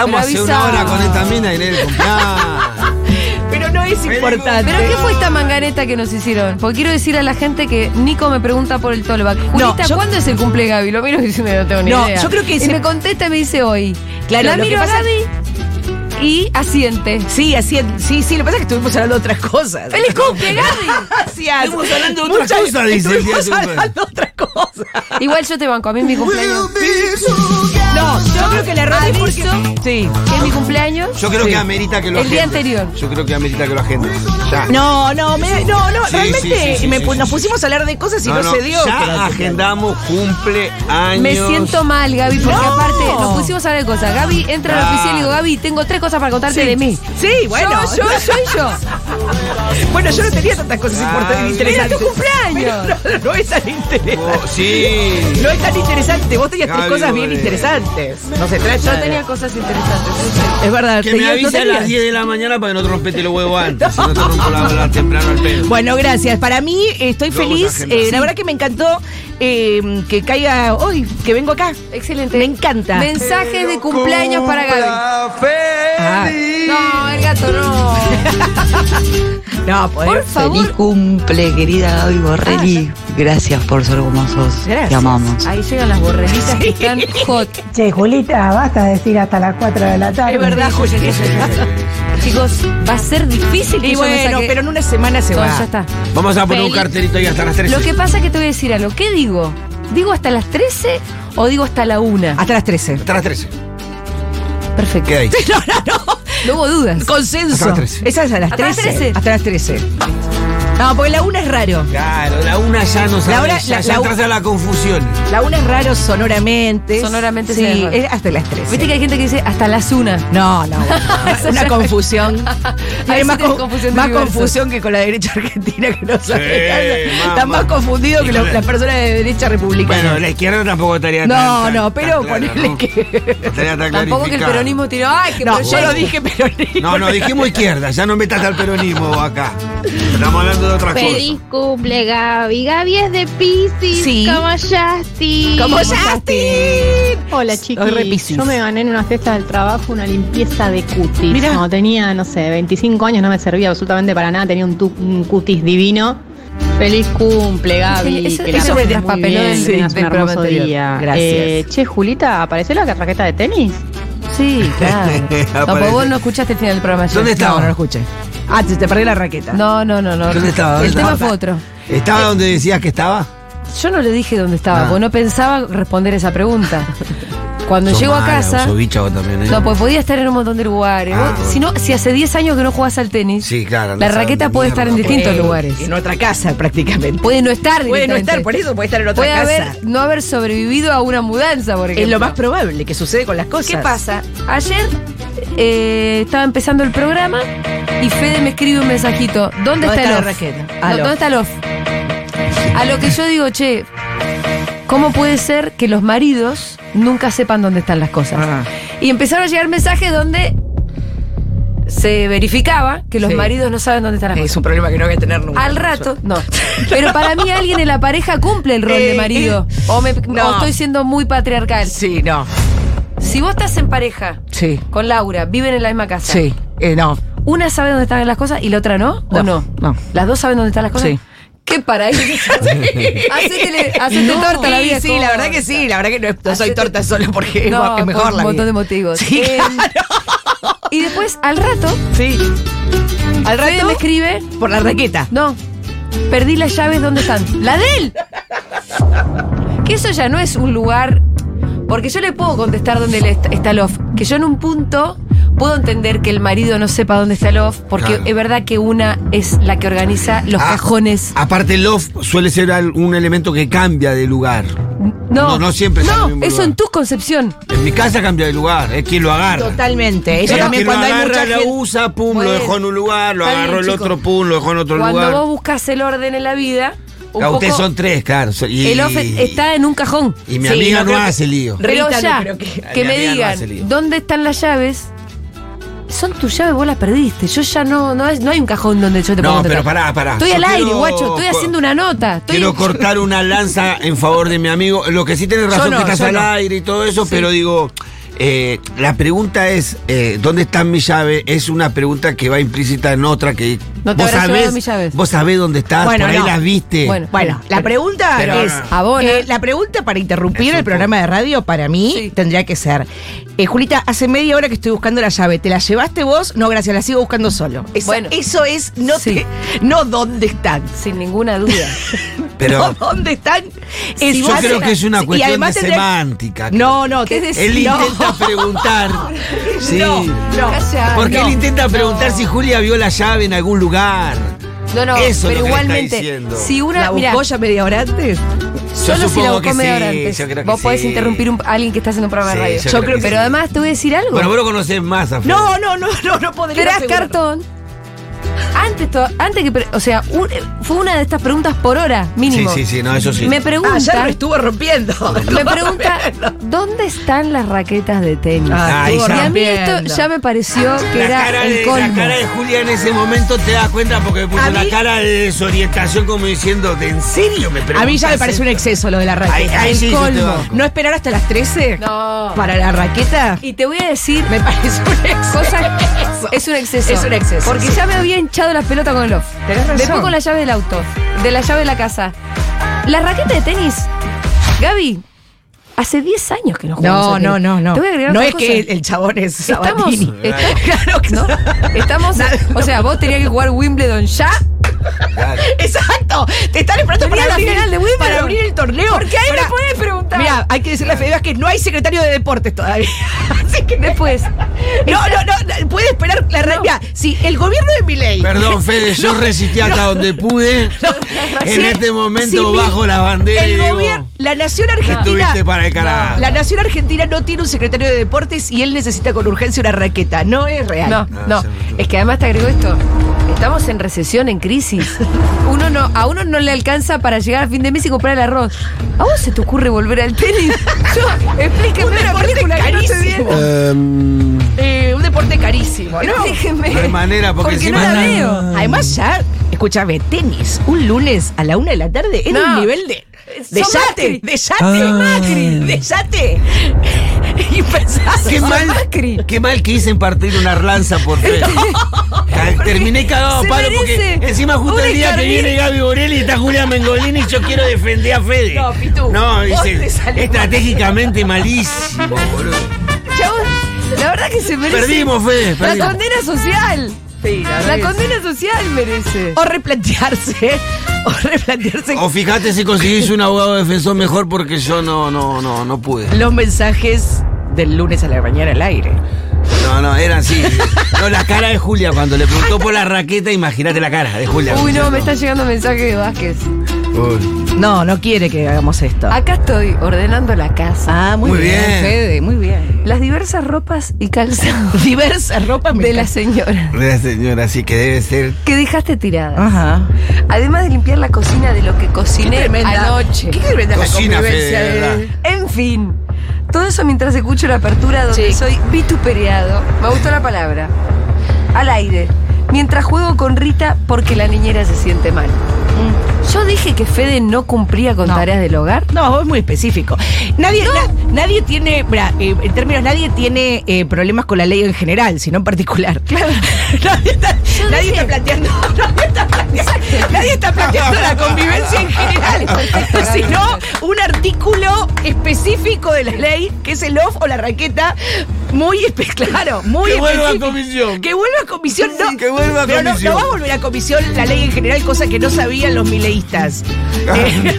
Estamos Pero hace una hora con esta mina y en el cumpleaños. Pero no es importante. ¿Pero qué fue esta manganeta que nos hicieron? Porque quiero decir a la gente que Nico me pregunta por el Tolback. Julita, yo- ¿cuándo es el cumple Gaby? Lo miro diciendo no tengo ni No, idea. yo creo que Y se- me contesta y me dice hoy. Claro, la miro a pasa- Gaby y asiente. Sí, así, sí, sí, lo que pasa es que estuvimos hablando de otras cosas. ¡Feliz cumple, Gaby! Gracias. Estuvimos hablando de otras cosas, dice Estuvimos hablando de otras cosas. Igual yo te banco, a mí es mi cumpleaños. No, yo creo que le error es porque... Sí. ¿Qué es mi cumpleaños? Yo creo Sí. que amerita que lo El día anterior. Yo creo que amerita que lo agendes. Ya. No, no, me- no, no, Sí, realmente sí, sí, sí, me sí, pu- sí, nos sí. pusimos a hablar de cosas y no, se dio. Ya que agendamos cumpleaños. Me siento mal, Gaby, porque No. aparte nos pusimos a hablar de cosas. Gaby entra a la Claro. oficina y digo, Gaby, tengo tres cosas para contarte de mí. Sí, bueno. Yo, yo, yo y yo. Bueno, yo no tenía tantas cosas Ah, importantes mira, interesantes. tu cumpleaños. Pero No, no es tan interesante. Oh, sí. No es tan interesante. Vos tenías tres Gaby, cosas bien boludo. interesantes. No se trata. Yo tenía cosas interesantes. Es verdad. Que me avise a las 10 de la mañana para que no te rompete los huevos antes. Si no te rompo la temprano al pelo. Bueno, gracias. Para mí estoy feliz. Eh. La verdad que me encantó eh, que caiga hoy, que vengo acá. Excelente. Me encanta. Mensajes de cumpleaños para Gaby. Ah. No, el gato no. No, pues. Por favor. Feliz cumple, querida Gaby Borrelli. Gracias por ser como sos. Gracias. Te amamos. Ahí llegan las borrelitas que están hot. Che, Julita, basta de decir hasta las 4 de la tarde. Es verdad, Julia. Chicos, va a ser difícil que Y yo me bueno, pero en una semana se No, va. ya está. Vamos a poner un Feliz. cartelito ahí hasta las 13. Lo que pasa es que te voy a decir algo. ¿Qué digo? ¿Digo hasta las 13 o digo hasta la 1? Hasta las 13. Hasta las 13. Perfecto. Queda ahí. No, no, no. No hubo dudas. Consenso. Hasta las 13. Esa es a las Hasta las 13. 13. Hasta las 13. No, porque la una es raro. Claro, la una ya no sabe. hora- ya, la- ya la- entras a la confusión. La una es raro sonoramente. Sonoramente sí. sí es raro. es hasta las 13. Viste que hay gente que dice hasta las 1. No, no. Eso una confusión. Hay más, con- confusión de más confusión que con la derecha argentina que no sabe. Sí, Están más confundidos que la- las personas de derecha republicana. Bueno, la izquierda tampoco estaría tan. no, tan- no, tan pero clara, ponele ¿no? que. No estaría tan Tampoco que el peronismo tiró. ¡Ay, que No, yo lo dije peronismo. No, no, dijimos izquierda, ya no metas al peronismo acá. Estamos hablando de otras Feliz cosas. cumple, Gaby. Gaby es de Pisces. Sí. Como Justin. ¡Como Justin! Hola Piscis. yo me gané en una fiesta del trabajo una limpieza de cutis. Mirá. Cuando tenía, no sé, 25 años no me servía absolutamente para nada, tenía un, tu- un cutis divino. Feliz cumple, Gaby. Eso- que la eso me pases muy traspapeló bien, del- que tengas del un programa hermoso anterior. día. Gracias. Eh, che, Julita, ¿apareció la raqueta de tenis? Sí, claro. No, porque vos no escuchaste el final del programa. ayer. ¿Dónde No, estaba? no lo escuché. Ah, te, te perdí la raqueta. No, no, no, no. ¿Dónde estaba? ¿Dónde El tema fue otro. ¿Estaba donde decías que estaba? Yo no le dije dónde estaba, Ah. porque no pensaba responder esa pregunta. Cuando llego a casa. también, ¿eh? No, pues podía estar en un montón de lugares. Ah, si, no, si hace 10 años que no jugás al tenis, Sí, claro. la raqueta puede de estar en distintos lugares. En otra casa, prácticamente. Puede no estar Puede no estar, por eso puede estar en otra Puede casa. haber, no haber sobrevivido a una mudanza, por ejemplo. Es lo más probable que sucede con las cosas. ¿Qué pasa? Ayer eh, estaba empezando el programa y Fede me escribe un mensajito. ¿Dónde, ¿Dónde está, está el la off? raqueta? No. ¿Dónde está el off? A lo que yo digo, che, ¿cómo puede ser que los maridos nunca sepan dónde están las cosas? Ah. Y empezaron a llegar mensajes donde se verificaba que los Sí. maridos no saben dónde están las Es cosas. un problema que no voy a tener nunca. Al rato, no. Pero para mí alguien en la pareja cumple el rol de Eh, marido. eh, O, me- no. o estoy siendo muy patriarcal. Sí, no. Si vos estás en pareja Sí. con Laura, viven en la misma casa. Sí. Eh, no. Una sabe dónde están las cosas y la otra no, ¿o No, no? no. ¿Las dos saben dónde están las cosas? Sí. ¿Qué paraíso? hacete, hacete torta la vida. sí, la verdad que sí. La verdad que no, no soy torta solo porque es No, ma- es mejor por la un montón vida. de motivos. Sí, Eh, claro. Y después, al rato, Sí. Al Fede rato me escribe, por la raqueta. no, perdí las llaves, ¿dónde están? ¡La de él! Que eso ya no es un lugar... Porque yo le puedo contestar dónde está el off. Que yo en un punto puedo entender que el marido no sepa dónde está el off, porque Claro. es verdad que una es la que organiza los Ah, cajones. Aparte, el off suele ser un elemento que cambia de lugar. No, no, no siempre en No, eso lugar. en tu concepción. En mi casa cambia de lugar, es quien lo agarra. Totalmente. Pero también cuando lo hay agarra, mucha lo gente. usa, pum, lo dejó en un lugar, lo bien, agarró el otro, pum, lo dejó en otro Cuando lugar. vos buscas el orden en la vida, un Ah, ustedes son tres, claro. Y, el off está en un cajón. y mi Sí, amiga no hace lío. Pero ya, que- me no digan dónde están las llaves. Son tus llaves, vos las perdiste. Yo ya no, no, es- no hay un cajón donde yo te No, pero pará, pará. Estoy Yo al aire, quiero- guacho. Estoy haciendo una nota. Estoy- Quiero cortar una lanza en favor de mi amigo. Lo que sí tenés razón no, que estás al no. aire y todo eso, pero digo, eh, la pregunta es, eh, ¿dónde está mi llave? Es una pregunta que va implícita en otra que No te vos sabés, mis llaves. vos sabés dónde estás, Bueno, por ahí no. las viste. Bueno. Bueno, la pregunta Pero- es. Eh, la pregunta para interrumpir Es el programa de radio, para mí, Sí. tendría que ser: eh, Julita, hace media hora que estoy buscando la llave. ¿Te la llevaste vos? No, gracias, la sigo buscando solo. Esa- Bueno. eso es, no, Sí. te- no dónde están. Sin ninguna duda. Pero no dónde están. Es yo creo que es una Y cuestión de semántica. No, no, ¿Qué te- decís? Él no. Intenta preguntar. sí. No, no. Porque no. él intenta preguntar No. si Julia vio la llave en algún lugar. No, no, Eso es pero igualmente, si una. ¿La ya media hora antes? solo si la buscó media hora sí, antes. yo creo que Vos podés sí. interrumpir un- a alguien que está haciendo un programa de radio. yo Yo creo que Pero sí. además te voy a decir algo. Bueno, vos lo conocés más a Fede. No, no, no, no, no podría Verás asegurar. cartón. Antes, to- antes que. O sea, un- fue una de estas preguntas por hora, Sí, mínimo. sí, sí, no, eso sí. Me pregunta. Ah, ya lo estuvo rompiendo. me pregunta, ¿dónde están las raquetas de tenis? Ah, Ay, ya. y a mí esto ya me pareció que la, era cara el de, colmo. la cara de Julia en ese momento te das cuenta porque puso A la mí- cara de desorientación como diciendo, ¿de en serio me A mí ya me preguntas parece un esto?" exceso lo de la raqueta. El sí, colmo. ¿No esperar hasta las 13? No. Para la raqueta. Y te voy a decir, Me parece un exceso. cosa es un exceso. Es un exceso, Porque sí. ya me había hinchado la pelota con el off. Tenés razón. Después con la llave del auto, de la llave de la casa. La raqueta de tenis, Gaby, hace 10 años que no jugamos. No, a no, no, no. Te voy a agregar No es cosa. que el, chabón es Estamos, Sabatini. estamos- Claro que ¿no? Estamos, o sea, vos tenías que jugar Wimbledon ya. Claro. Exacto. Te están esperando para la abrir, final el, de Wimbledon. para abrir el torneo. Porque ahí me podés preguntar. Mira, hay que decirle a Fede que no hay secretario de deportes todavía. Así que Después. No, no, no, no, puede esperar la No. Mira, si el gobierno de Milei. Perdón, Fede, yo resistí hasta donde pude. en Si- este momento si mi- bajo la bandera y El digo, gobierno, la nación argentina. para el carajo. La nación argentina no tiene un secretario de deportes y él necesita con urgencia una raqueta. No es real. No, No, no. Es que además te agrego esto. Estamos en recesión, en crisis. Uno no, a uno no le alcanza para llegar a fin de mes y comprar el arroz. ¿A vos se te ocurre volver al tenis? Yo, explíqueme Un una deporte película que no estoy carísimo. Em, Eh, un deporte carísimo, ¿no? Explíqueme. No hay manera, porque Porque no la es- veo. Además, ya, escúchame, tenis, un lunes a la una de la tarde era No. un nivel de. De yate, de yate, Ah. Macri, de yate. Y pensás, Qué mal, Macri. qué mal que hice en partir una lanza por Fede. Ca- Terminé cagado a palo porque encima justo el día que viene Gaby Borelli está Julia Mengolini y yo quiero defender a Fede. No, Pitu, No, dice, estratégicamente malísimo, boludo. Chabón, la verdad que se merece. Perdimos, Fede, La condena social. Sí, la condena social merece. O replantearse, o replantearse O fíjate si conseguís un abogado defensor mejor porque yo no, no, no, no pude. los mensajes del lunes a la mañana al aire. No, no, eran así. No, la cara de Julia cuando le preguntó por la raqueta, imagínate la cara de Julia. Uy, no, me está llegando mensaje de Vázquez. Uy. No, no quiere que hagamos esto. Acá estoy ordenando la casa. Ah, muy, Muy bien, bien. Fede, muy bien. Las diversas ropas y calzados Diversa ropa me de la señora La señora, así que debe ser. que dejaste tiradas. Ajá. Además de limpiar la cocina de lo que cociné anoche. Qué tremenda la Cocina, convivencia Fede, de de- verdad. En fin. Todo eso mientras escucho la apertura donde Sí. soy vituperado. Me gustó la palabra. Al aire. Mientras juego con Rita porque la niñera se siente mal. Yo dije que Fede no cumplía con No. tareas del hogar. No, es muy específico. Nadie, na- nadie tiene, mira, eh, en términos, nadie tiene eh, problemas con la ley en general, sino en particular. nadie está, Yo nadie dije- está planteando, nadie está planteando, nadie está planteando la convivencia en general, sino un artículo específico de la ley, que es el off o la raqueta, muy claro, muy Que vuelva a específico. comisión. Que vuelva a comisión, no. que vuelva a pero no- comisión. No, va a volver a comisión la ley en general, cosa que no sabían los mileístas. Eh,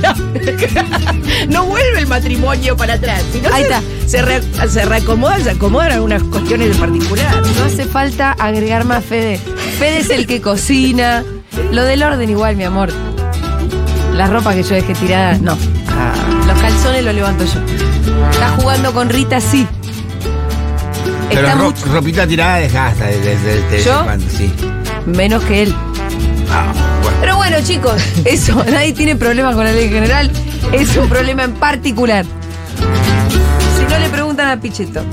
no vuelve el matrimonio para atrás. sino Ahí se, está. Se, re- se reacomodan, se acomodan algunas cuestiones en particular. No hace falta agregar más Fede. Fede es el que cocina. Lo del orden igual, mi amor. La ropa que yo dejé tirada, no. Ah. Los calzones los levanto yo. Está jugando con Rita, sí. Pero Está ro- mucho ropita tirada dejaste desde desde ¿Yo? cuando, sí. menos que él. Ah, bueno. Bueno, chicos, eso, nadie tiene problemas con la ley en general. Es un problema en particular. Si no le preguntan a Pichetto.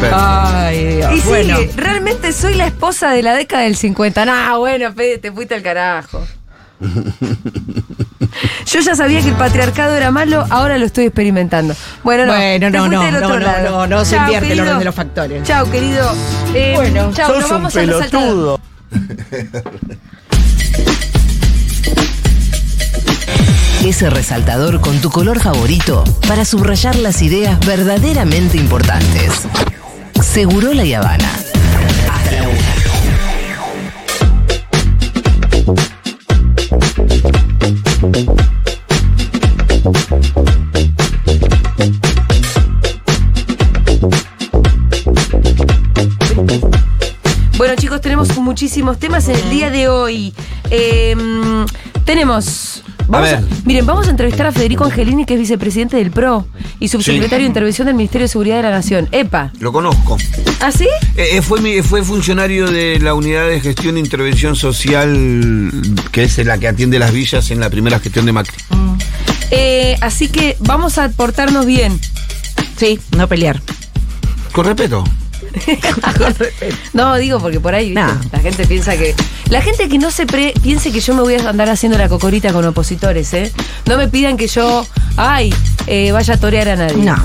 Pero- Ay, Dios. Y bueno. sigue, realmente soy la esposa de la década del 50. No, bueno, Fede, te fuiste al carajo. Yo ya sabía que el patriarcado era malo, ahora lo estoy experimentando. Bueno, no. Bueno, no, no, del no, otro no, lado. no, no se Chao, invierte el querido. orden de los factores. Chao, querido. Eh, Bueno, chao, nos vamos al resaltador. Ese resaltador con tu color favorito para subrayar las ideas verdaderamente importantes. Seguro la Habana. Bueno, chicos, tenemos muchísimos temas en el día de hoy. Eh, tenemos. Vamos ver. miren, vamos a entrevistar a Federico Angelini, que es vicepresidente del PRO y subsecretario de Intervención del Ministerio de Seguridad de la Nación. EPA. Lo conozco. ¿Ah, sí? Eh, eh, fue, mi- fue funcionario de la unidad de gestión e intervención social, que es la que atiende las villas en la primera gestión de Macri. Eh, así que vamos a portarnos bien. Sí, no pelear. Con respeto. No, digo porque por ahí la gente piensa que. La gente que no se pre- piense que yo me voy a andar haciendo la cocorita con opositores, ¿eh? No me pidan que yo, ay, eh, vaya a torear a nadie. No.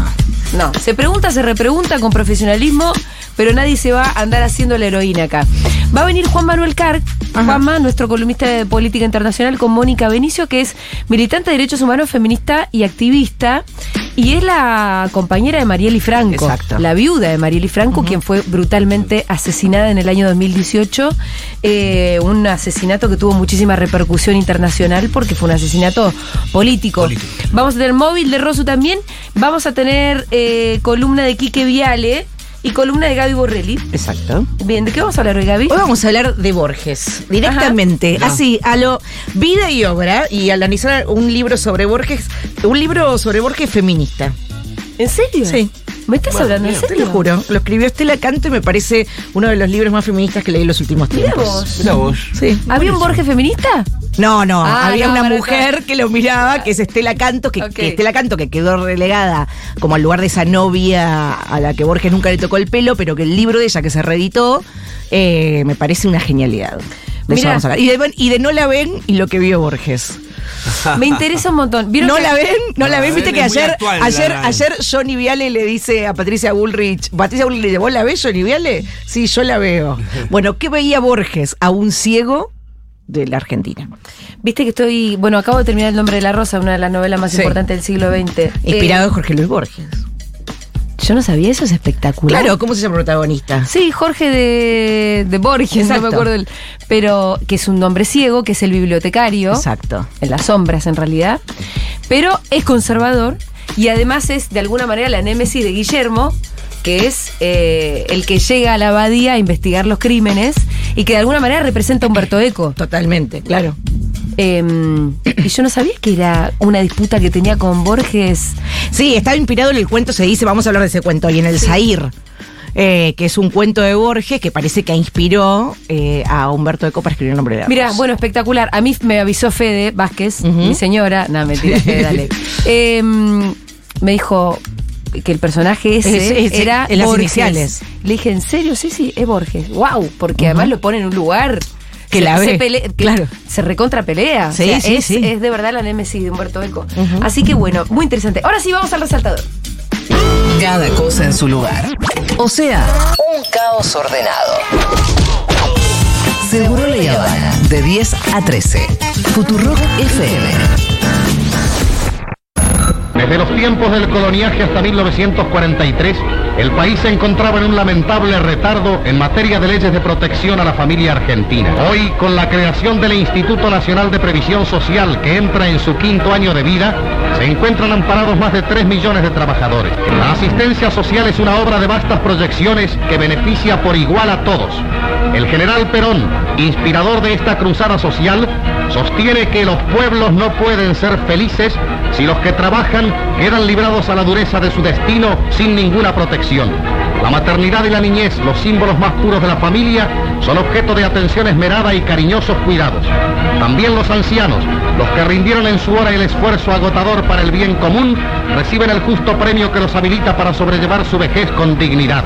No, se pregunta, se repregunta con profesionalismo, pero nadie se va a andar haciendo la heroína acá. Va a venir Juan Manuel Carr, Juanma, nuestro columnista de política internacional, con Mónica Benicio, que es militante de derechos humanos, feminista y activista, y es la compañera de Marieli Franco, Exacto. la viuda de Marieli Franco, quien fue brutalmente asesinada en el año 2018, eh, un asesinato que tuvo muchísima repercusión internacional porque fue un asesinato político. Político. Vamos a tener móvil de Rosu también, vamos a tener eh, columna de Quique Viale y columna de Gaby Borrelli. Exacto. Bien, ¿de qué vamos a hablar hoy, Gaby? Hoy vamos a hablar de Borges, directamente, Ajá. así, a lo vida y obra, y al analizar un libro sobre Borges, un libro sobre Borges feminista. ¿En serio? Sí. ¿Me estás Bueno, hablando en bien, Te serio? lo juro, lo escribió Estela Canto y me parece uno de los libros más feministas que leí en los últimos Mira tiempos. vos. Mira vos. Sí. ¿Había un Borges feminista? No, no, Ah, había no, una mujer que lo miraba, que es Estela Canto, que, Estela Canto que quedó relegada como al lugar de esa novia a la que Borges nunca le tocó el pelo, pero que el libro de ella que se reeditó eh, me parece una genialidad. De eso vamos a hablar. Y de, y de no la ven y lo que vio Borges. Me interesa un montón. ¿Vieron ¿No que- la ven? ¿No la ven? Viste que ayer, actual, ayer, ayer Johnny Viale le dice a Patricia Bullrich, Patricia Bullrich ¿vos la ves, Johnny Viale? Sí, yo la veo. Bueno, ¿qué veía Borges? A un ciego de la Argentina. Viste que estoy. Bueno, acabo de terminar El nombre de la rosa, una de las novelas más Sí. importantes del siglo XX. Inspirado en Eh, Jorge Luis Borges. yo no sabía eso, es espectacular. Claro, ¿cómo se llama el protagonista? Sí, Jorge de, de Borges, no me acuerdo. El, pero que es un hombre ciego, que es el bibliotecario. Exacto. En las sombras, en realidad. Pero es conservador y además es, de alguna manera, la némesis de Guillermo, que es eh, el que llega a la abadía a investigar los crímenes y que de alguna manera representa a Humberto Eco. Totalmente, claro. Eh, y yo no sabía que era una disputa que tenía con Borges. Sí, estaba inspirado en el cuento, se dice, vamos a hablar de ese cuento, y en el Zair, eh, que es un cuento de Borges que parece que inspiró eh, a Humberto Eco para escribir el nombre de la Mira, bueno, espectacular. A mí me avisó Fede Vázquez, mi señora. No, mentira, Fede, dale. Eh, me dijo que el personaje ese Es- es- era en las Borges. iniciales. Le dije, ¿en serio? Sí, sí, es Borges. Wow, porque además lo pone en un lugar Que se- la se ve, pele- que claro. Se recontra pelea. Sí, O sea, sí, es, sí. es de verdad la némesis de Humberto Eco. Así que bueno, muy interesante. Ahora sí, vamos al resaltador. Cada cosa en su lugar. O sea, un caos ordenado. Seguro la Habana. De 10 a 13. Futurock FM. Desde los tiempos del coloniaje hasta 1943, el país se encontraba en un lamentable retardo en materia de leyes de protección a la familia argentina. Hoy, con la creación del Instituto Nacional de Previsión Social, que entra en su quinto año de vida, se encuentran amparados más de 3 millones de trabajadores. La asistencia social es una obra de vastas proyecciones que beneficia por igual a todos. El general Perón, inspirador de esta cruzada social, sostiene que los pueblos no pueden ser felices si los que trabajan quedan librados a la dureza de su destino sin ninguna protección. La maternidad y la niñez, los símbolos más puros de la familia, son objeto de atención esmerada y cariñosos cuidados. También los ancianos, los que rindieron en su hora el esfuerzo agotador para el bien común, reciben el justo premio que los habilita para sobrellevar su vejez con dignidad.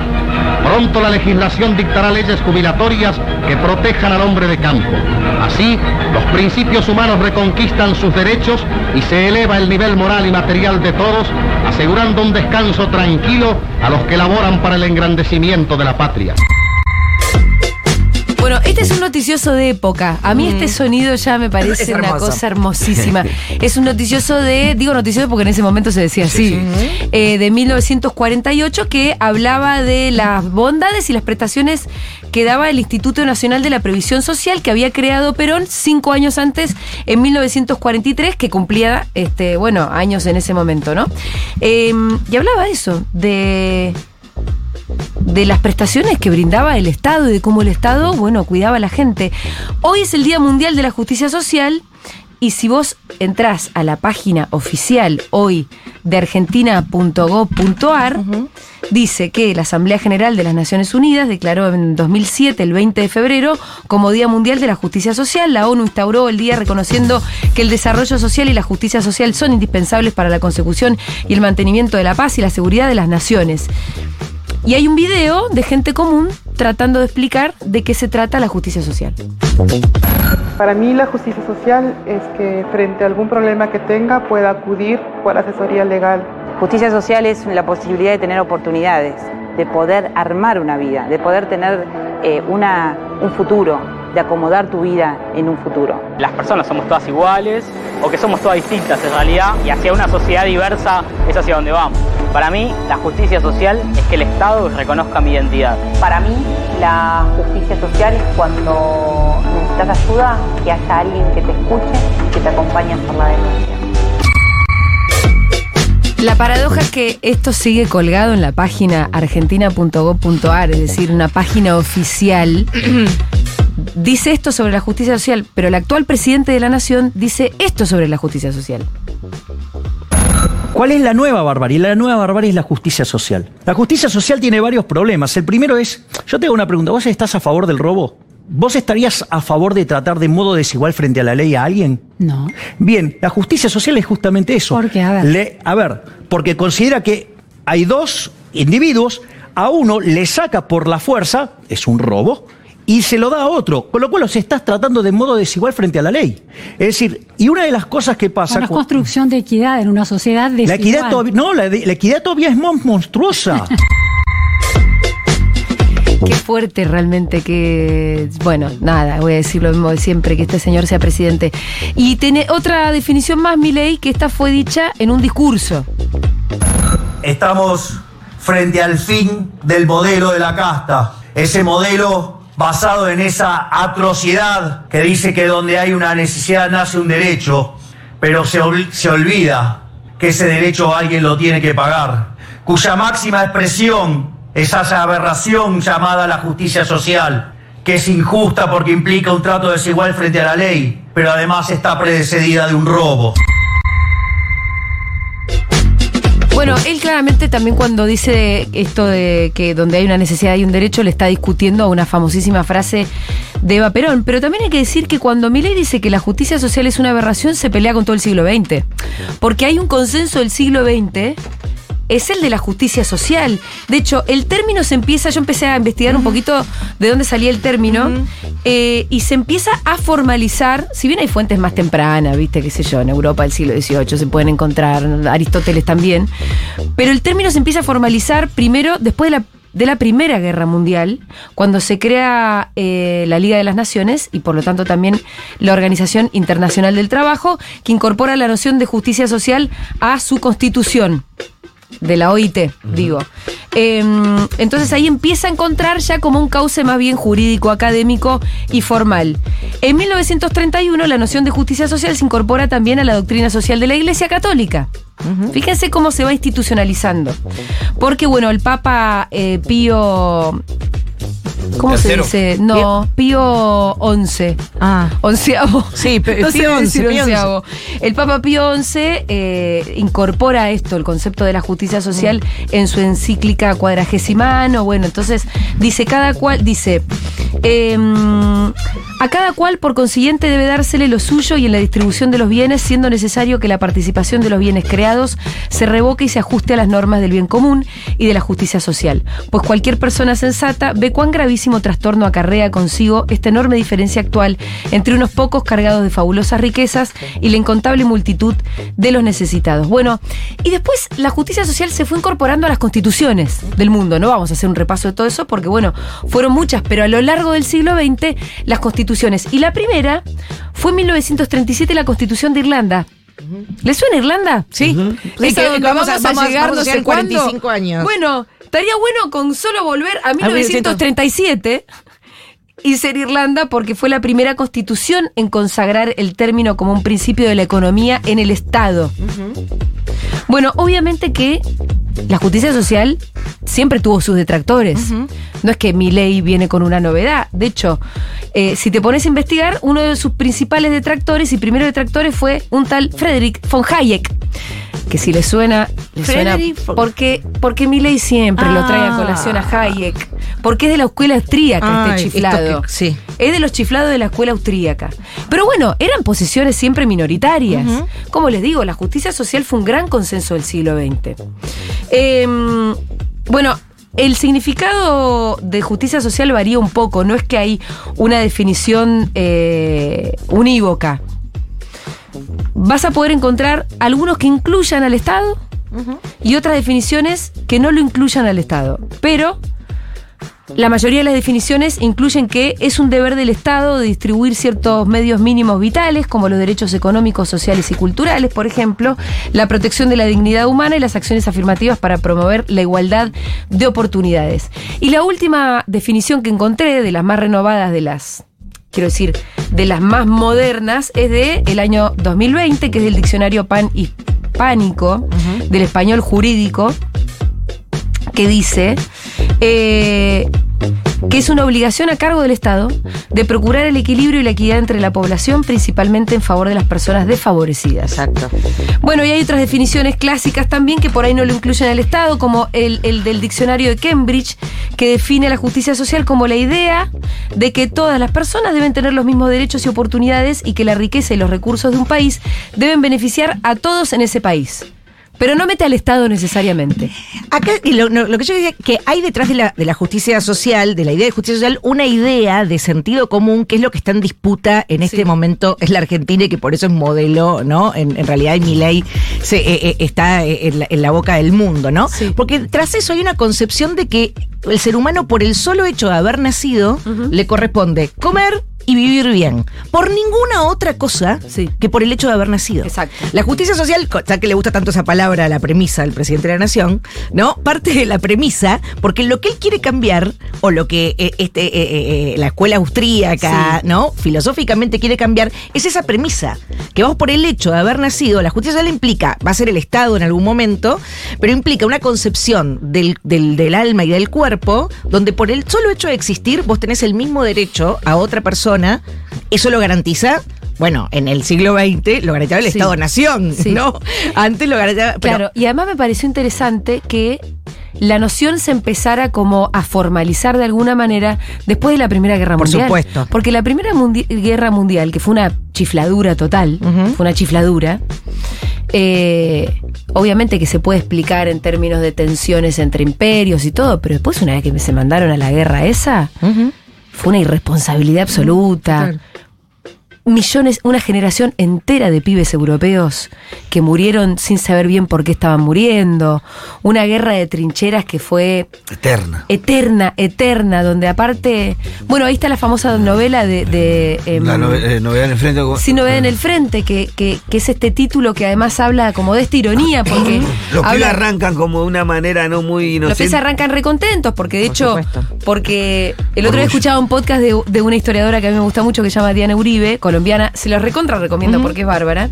Pronto la legislación dictará leyes jubilatorias que protejan al hombre de campo. Así, los principios humanos reconquistan sus derechos y se eleva el nivel moral y material de todos, asegurando un descanso tranquilo a los que laboran para el engrandecimiento de la patria. Bueno, este es un noticioso de época. A mí este sonido ya me parece Es una cosa hermosísima. es un noticioso de, digo noticioso porque en ese momento se decía así, eh, de 1948 que hablaba de las bondades y las prestaciones que daba el Instituto Nacional de la Previsión Social que había creado Perón cinco años antes, en 1943, que cumplía, este, bueno, años en ese momento, ¿no? Eh, y hablaba de eso, de de las prestaciones que brindaba el Estado y de cómo el Estado, bueno, cuidaba a la gente. Hoy es el Día Mundial de la Justicia Social y si vos entrás a la página oficial hoy de argentina.gov.ar, dice que la Asamblea General de las Naciones Unidas declaró en 2007, el 20 de febrero, como Día Mundial de la Justicia Social. La ONU instauró el día reconociendo que el desarrollo social y la justicia social son indispensables para la consecución y el mantenimiento de la paz y la seguridad de las naciones. Y hay un video de gente común tratando de explicar de qué se trata la justicia social. Para mí la justicia social es que frente a algún problema que tenga pueda acudir por asesoría legal. Justicia social es la posibilidad de tener oportunidades, de poder armar una vida, de poder tener eh, una, un futuro, de acomodar tu vida en un futuro. Las personas somos todas iguales o que somos todas distintas en realidad y hacia una sociedad diversa es hacia donde vamos. Para mí, la justicia social es que el Estado reconozca mi identidad. Para mí, la justicia social es cuando necesitas ayuda, que haya alguien que te escuche y que te acompañe por la denuncia. La paradoja es que esto sigue colgado en la página argentina.gov.ar, es decir, una página oficial. dice esto sobre la justicia social, pero el actual presidente de la nación dice esto sobre la justicia social. ¿Cuál es la nueva barbarie? La nueva barbarie es la justicia social. La justicia social tiene varios problemas. El primero es, yo te hago una pregunta, ¿vos estás a favor del robo? ¿Vos estarías a favor de tratar de modo desigual frente a la ley a alguien? No. Bien, la justicia social es justamente eso. ¿Por qué? A ver. Le- a ver, porque considera que hay dos individuos, a uno le saca por la fuerza, es un robo, y se lo da a otro, con lo cual los estás tratando de modo desigual frente a la ley. Es decir, y una de las cosas que pasa... Una construcción de equidad en una sociedad la desigual. equidad todavía, no, la, la equidad todavía es mon- monstruosa. Qué fuerte realmente que. Bueno, nada, voy a decir lo mismo de siempre, que este señor sea presidente. Y tiene otra definición más, mi ley, que esta fue dicha en un discurso. Estamos frente al fin del modelo de la casta. Ese modelo basado en esa atrocidad que dice que donde hay una necesidad nace un derecho, pero se, ol- se olvida que ese derecho alguien lo tiene que pagar, cuya máxima expresión es esa aberración llamada la justicia social, que es injusta porque implica un trato desigual frente a la ley, pero además está predecedida de un robo. Bueno, él claramente también cuando dice esto de que donde hay una necesidad hay un derecho, le está discutiendo a una famosísima frase de Eva Perón. Pero también hay que decir que cuando Milei dice que la justicia social es una aberración, se pelea con todo el siglo XX. Porque hay un consenso del siglo XX es el de la justicia social. De hecho, el término se empieza, yo empecé a investigar un poquito de dónde salía el término, eh, y se empieza a formalizar, si bien hay fuentes más tempranas, viste, qué sé yo, en Europa del siglo XVIII se pueden encontrar, Aristóteles también, pero el término se empieza a formalizar primero después de la de la Primera Guerra Mundial, cuando se crea eh, la Liga de las Naciones y por lo tanto también la Organización Internacional del Trabajo, que incorpora la noción de justicia social a su constitución de la OIT, digo. Eh, entonces ahí empieza a encontrar ya como un cauce más bien jurídico, académico y formal. En 1931 la noción de justicia social se incorpora también a la doctrina social de la Iglesia Católica. Fíjense cómo se va institucionalizando. Porque, bueno, el Papa eh, Pío. ¿Cómo Tercero. se dice? No, Pío XI. Ah. Onceavo. Sí, No Pío XI, onceavo. El Papa Pío XI eh, incorpora esto, el concepto de la justicia social, en su encíclica cuadragesimano. Bueno, entonces dice cada cual, dice, em, A cada cual, por consiguiente, debe dársele lo suyo y en la distribución de los bienes, siendo necesario que la participación de los bienes creados se revoque y se ajuste a las normas del bien común y de la justicia social. Pues cualquier persona sensata ve cuán gravísimo trastorno acarrea consigo esta enorme diferencia actual entre unos pocos cargados de fabulosas riquezas y la incontable multitud de los necesitados. Bueno, y después la justicia social se fue incorporando a las constituciones del mundo. No vamos a hacer un repaso de todo eso porque, bueno, fueron muchas, pero a lo largo del siglo XX las constituciones. Y la primera fue en 1937 la constitución de Irlanda. ¿Le suena Irlanda? Sí. Que donde vamos a- vamos a- llegar vamos a no llegar sé 45 cuándo. años. Bueno, estaría bueno con solo volver a 1900. 1937 y ser Irlanda porque fue la primera constitución en consagrar el término como un principio de la economía en el Estado. Bueno, obviamente que la justicia social siempre tuvo sus detractores. No es que mi ley viene con una novedad. De hecho, eh, si te pones a investigar, uno de sus principales detractores y primeros detractores fue un tal Frederick von Hayek. Que si le suena, le suena Frederick porque, porque mi ley siempre lo trae a Ah. colación a Hayek. Porque es de la escuela austríaca Ay, este chiflado. que- sí. Es de los chiflados de la escuela austríaca. Pero bueno, eran posiciones siempre minoritarias. Como les digo, la justicia social fue un gran consenso del siglo XX. Em, bueno, el significado de justicia social varía un poco. No es que hay una definición eh, unívoca. Vas a poder encontrar algunos que incluyan al Estado y otras definiciones que no lo incluyan al Estado. Pero la mayoría de las definiciones incluyen que es un deber del Estado de distribuir ciertos medios mínimos vitales, como los derechos económicos, sociales y culturales, por ejemplo, la protección de la dignidad humana y las acciones afirmativas para promover la igualdad de oportunidades. Y la última definición que encontré, de las más renovadas de las quiero decir, de las más modernas, es de el año 2020, que es del diccionario pan hispánico, del español jurídico, que dice eh, que es una obligación a cargo del Estado de procurar el equilibrio y la equidad entre la población, principalmente en favor de las personas desfavorecidas. Exacto. Bueno, y hay otras definiciones clásicas también que por ahí no lo incluyen al Estado, como el, el del diccionario de Cambridge, que define la justicia social como la idea de que todas las personas deben tener los mismos derechos y oportunidades y que la riqueza y los recursos de un país deben beneficiar a todos en ese país. Pero no mete al Estado necesariamente. Acá, lo, lo que yo decía, que hay detrás de la, de la justicia social, de la idea de justicia social, una idea de sentido común, que es lo que está en disputa en este momento, es la Argentina y que por eso es modelo, ¿no? En, en realidad, mi ley se, eh, eh, está eh, en la, en la boca del mundo, ¿no? Porque tras eso hay una concepción de que el ser humano, por el solo hecho de haber nacido, le corresponde comer y vivir bien. Por ninguna otra cosa que por el hecho de haber nacido. Exacto. La justicia social, ya que le gusta tanto esa palabra la premisa al presidente de la nación, ¿no? Parte de la premisa, porque lo que él quiere cambiar, o lo que eh, este, eh, eh, eh, la escuela austríaca, ¿no? Filosóficamente quiere cambiar, es esa premisa. Que vos por el hecho de haber nacido, la justicia social implica, va a ser el Estado en algún momento, pero implica una concepción del, del, del alma y del cuerpo, donde por el solo hecho de existir, vos tenés el mismo derecho a otra persona. Eso lo garantiza. Bueno, en el siglo XX lo garantizaba el Sí. Estado-Nación, Sí. ¿no? Antes lo garantizaba. pero- Claro, y además me pareció interesante que la noción se empezara como a formalizar de alguna manera después de la Primera Guerra Por Mundial. supuesto. Porque la Primera Mundi- Guerra Mundial, que fue una chifladura total, fue una chifladura, eh, obviamente que se puede explicar en términos de tensiones entre imperios y todo, pero después una vez que se mandaron a la guerra esa, fue una irresponsabilidad absoluta. Millones, una generación entera de pibes europeos que murieron sin saber bien por qué estaban muriendo. Una guerra de trincheras que fue Eterna. eterna, eterna, donde aparte. Bueno, ahí está la famosa novela de. de, em, La nove- eh, novedad en el frente. con- Sin novedad en el frente, que, que, que es este título que además habla como de esta ironía, porque. Los pibes habla- arrancan como de una manera no muy los inocente. pibes arrancan recontentos, porque de Por hecho, supuesto. porque el otro día Orgullo. escuchaba un podcast de, de una historiadora que a mí me gusta mucho, que se llama Diana Uribe, colombiana, se los recontra recomiendo porque es bárbara,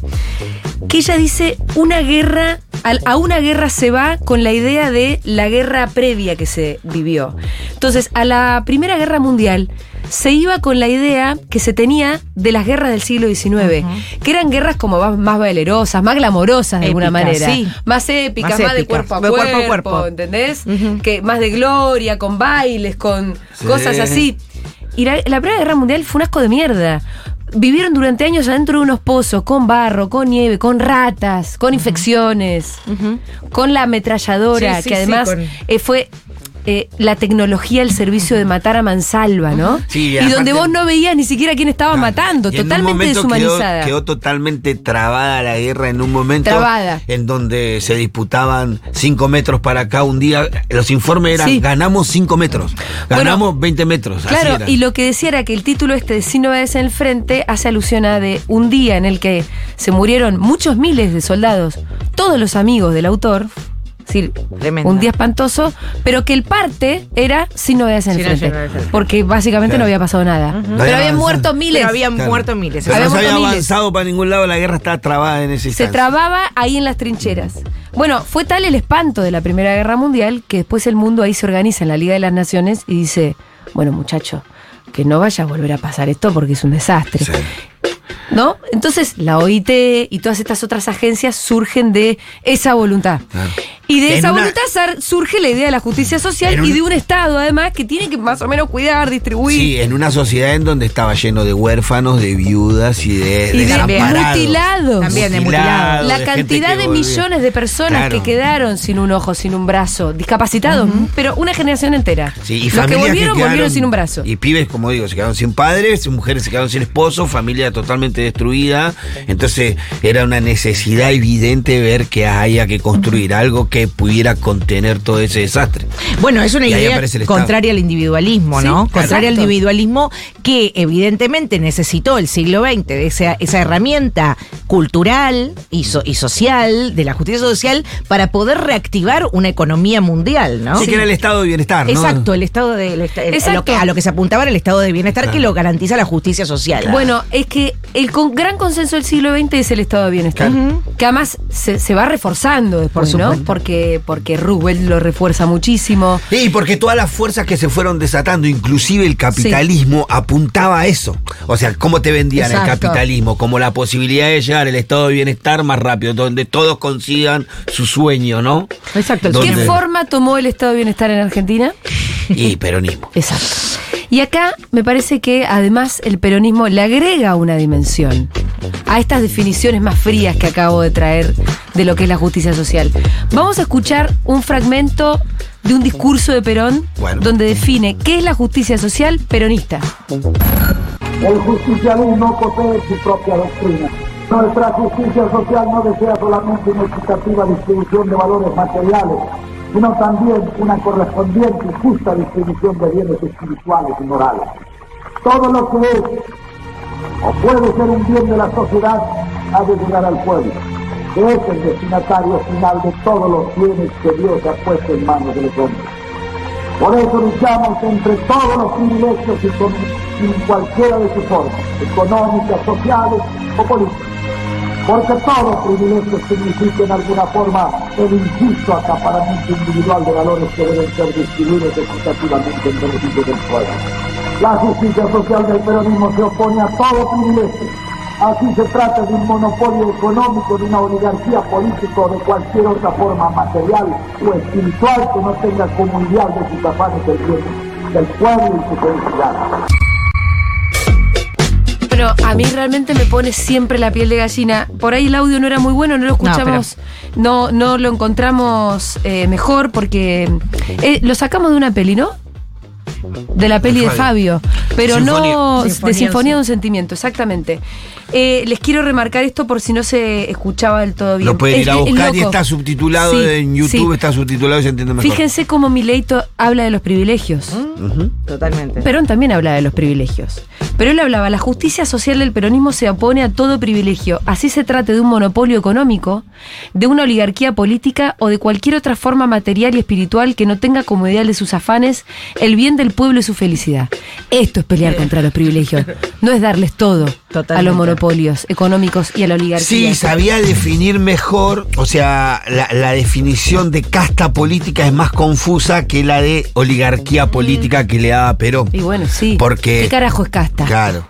que ella dice, una guerra, a una guerra se va con la idea de la guerra previa que se vivió. Entonces, a la Primera Guerra Mundial se iba con la idea que se tenía de las guerras del siglo XIX, que eran guerras como más, más valerosas, más glamorosas de alguna manera, sí. más épicas, Más más, de cuerpo a de cuerpo, cuerpo a cuerpo. ¿entendés? Que más de gloria, con bailes, con Sí. cosas así. Y la, la Primera Guerra Mundial fue un asco de mierda. Vivieron durante años adentro de unos pozos, con barro, con nieve, con ratas, con infecciones, con la ametralladora, Sí, sí, que sí, además con- eh, fue eh, la tecnología, el servicio de matar a mansalva, ¿no? Sí, y donde vos no veías ni siquiera quién estaba matando, Y totalmente deshumanizada. Quedó, quedó totalmente trabada la guerra en un momento Trabada. en donde se disputaban cinco metros para acá un día. Los informes eran Sí. ganamos cinco metros, ganamos 20 metros. Claro, y lo que decía era que el título este de Sin novedades en el frente hace alusión a de un día en el que se murieron muchos miles de soldados, todos los amigos del autor. Es decir, Tremendo. un día espantoso, pero que el parte era sin novedades en el Sin frente. Porque básicamente Claro. no había pasado nada. No Pero había habían avanzado. muerto miles. Pero habían Claro. muerto miles. Pero había no se había miles. avanzado para ningún lado, la guerra estaba trabada en ese Se trababa ahí en las trincheras. Bueno, fue tal el espanto de la Primera Guerra Mundial que después el mundo ahí se organiza en la Liga de las Naciones y dice, bueno muchacho, que no vaya a volver a pasar esto porque es un desastre. ¿No? Entonces la OIT y todas estas otras agencias surgen de esa voluntad. Y de En esa una- voluntad surge la idea de la justicia social En y un- de un Estado además que tiene que más o menos cuidar, distribuir. Sí, en una sociedad en donde estaba lleno de huérfanos, de viudas y de, Y de desamparados. mutilados. También de Mutilados, La de cantidad de millones de personas Claro. que quedaron sin un ojo, sin un brazo, discapacitados, pero una generación entera. Sí, y Los que volvieron, quedaron- volvieron sin un brazo. Y pibes, como digo, se quedaron sin padres, mujeres se quedaron sin esposo, familia totalmente destruida. Entonces era una necesidad evidente ver que haya que construir algo que pudiera contener todo ese desastre. Bueno, es una Y idea contraria al individualismo, Sí, ¿no? Contraria al individualismo que evidentemente necesitó el siglo XX de esa, esa herramienta cultural y, so- y social, de la justicia social, para poder reactivar una economía mundial, ¿no? Sí, que era el estado de bienestar, ¿no? Exacto, el estado de el esta- el- Exacto. A, lo que, a lo que se apuntaba era el estado de bienestar que lo garantiza la justicia social. Bueno, es que el con- gran consenso del siglo XX es el estado de bienestar. Claro. Que además se, se va reforzando después, Por ¿no? Porque, porque Roosevelt lo refuerza muchísimo. Sí, porque todas las fuerzas que se fueron desatando, inclusive el capitalismo, apuntaba a eso. O sea, ¿cómo te vendían el capitalismo? Como la posibilidad de llegar al estado de bienestar más rápido, donde todos consigan su sueño, ¿no? Exacto, ¿Qué forma tomó el estado de bienestar en Argentina? Y peronismo. Exacto. Y acá me parece que además el peronismo le agrega una dimensión a estas definiciones más frías que acabo de traer de lo que es la justicia social. Vamos a escuchar un fragmento de un discurso de Perón Bueno. donde define qué es la justicia social peronista. El justicialismo posee su propia doctrina. Nuestra justicia social no desea solamente una equitativa distribución de valores materiales, sino también una correspondiente y justa distribución de bienes espirituales y morales. Todo lo que es o puede ser un bien de la sociedad ha de llegar al pueblo, que es el destinatario final de todos los bienes que Dios ha puesto en manos de los hombres. Por eso luchamos entre todos los privilegios y con, cualquiera de sus formas, económicas, sociales o políticas. Porque todo privilegio significa en alguna forma el injusto acaparamiento individual de valores que deben ser distribuidos equitativamente en beneficio del pueblo. La justicia social del peronismo se opone a todo privilegio. Así se trata de un monopolio económico, de una oligarquía política o de cualquier otra forma material o espiritual que no tenga como ideal de sus afanes el bien del pueblo y su felicidad. Bueno, a mí realmente me pone siempre la piel de gallina. Por ahí el audio no era muy bueno, no lo escuchamos, no, no, lo encontramos eh, mejor porque eh, lo sacamos de una peli, ¿no? De la peli de Fabio, pero Sinfonía. no Sinfonía, de Sinfonía sí. de un Sentimiento, exactamente. Eh, les quiero remarcar esto por si no se escuchaba del todo bien. Lo pueden ir a es buscar y está subtitulado Sí, en YouTube, sí. está subtitulado y se entiende mejor. Fíjense cómo Mileito habla de los privilegios. Ujú. Totalmente. Perón también habla de los privilegios. Pero él hablaba, la justicia social del peronismo se opone a todo privilegio, así se trate de un monopolio económico, de una oligarquía política o de cualquier otra forma material y espiritual que no tenga como ideal de sus afanes el bien del pueblo y su felicidad. Esto es pelear contra los privilegios, no es darles todo a los monopolios económicos y a la oligarquía. Sí, sabía definir mejor, o sea, la, la definición de casta política es más confusa que la de oligarquía política que le daba Perón. Y bueno, sí. Porque- ¿Qué carajo es casta? Claro.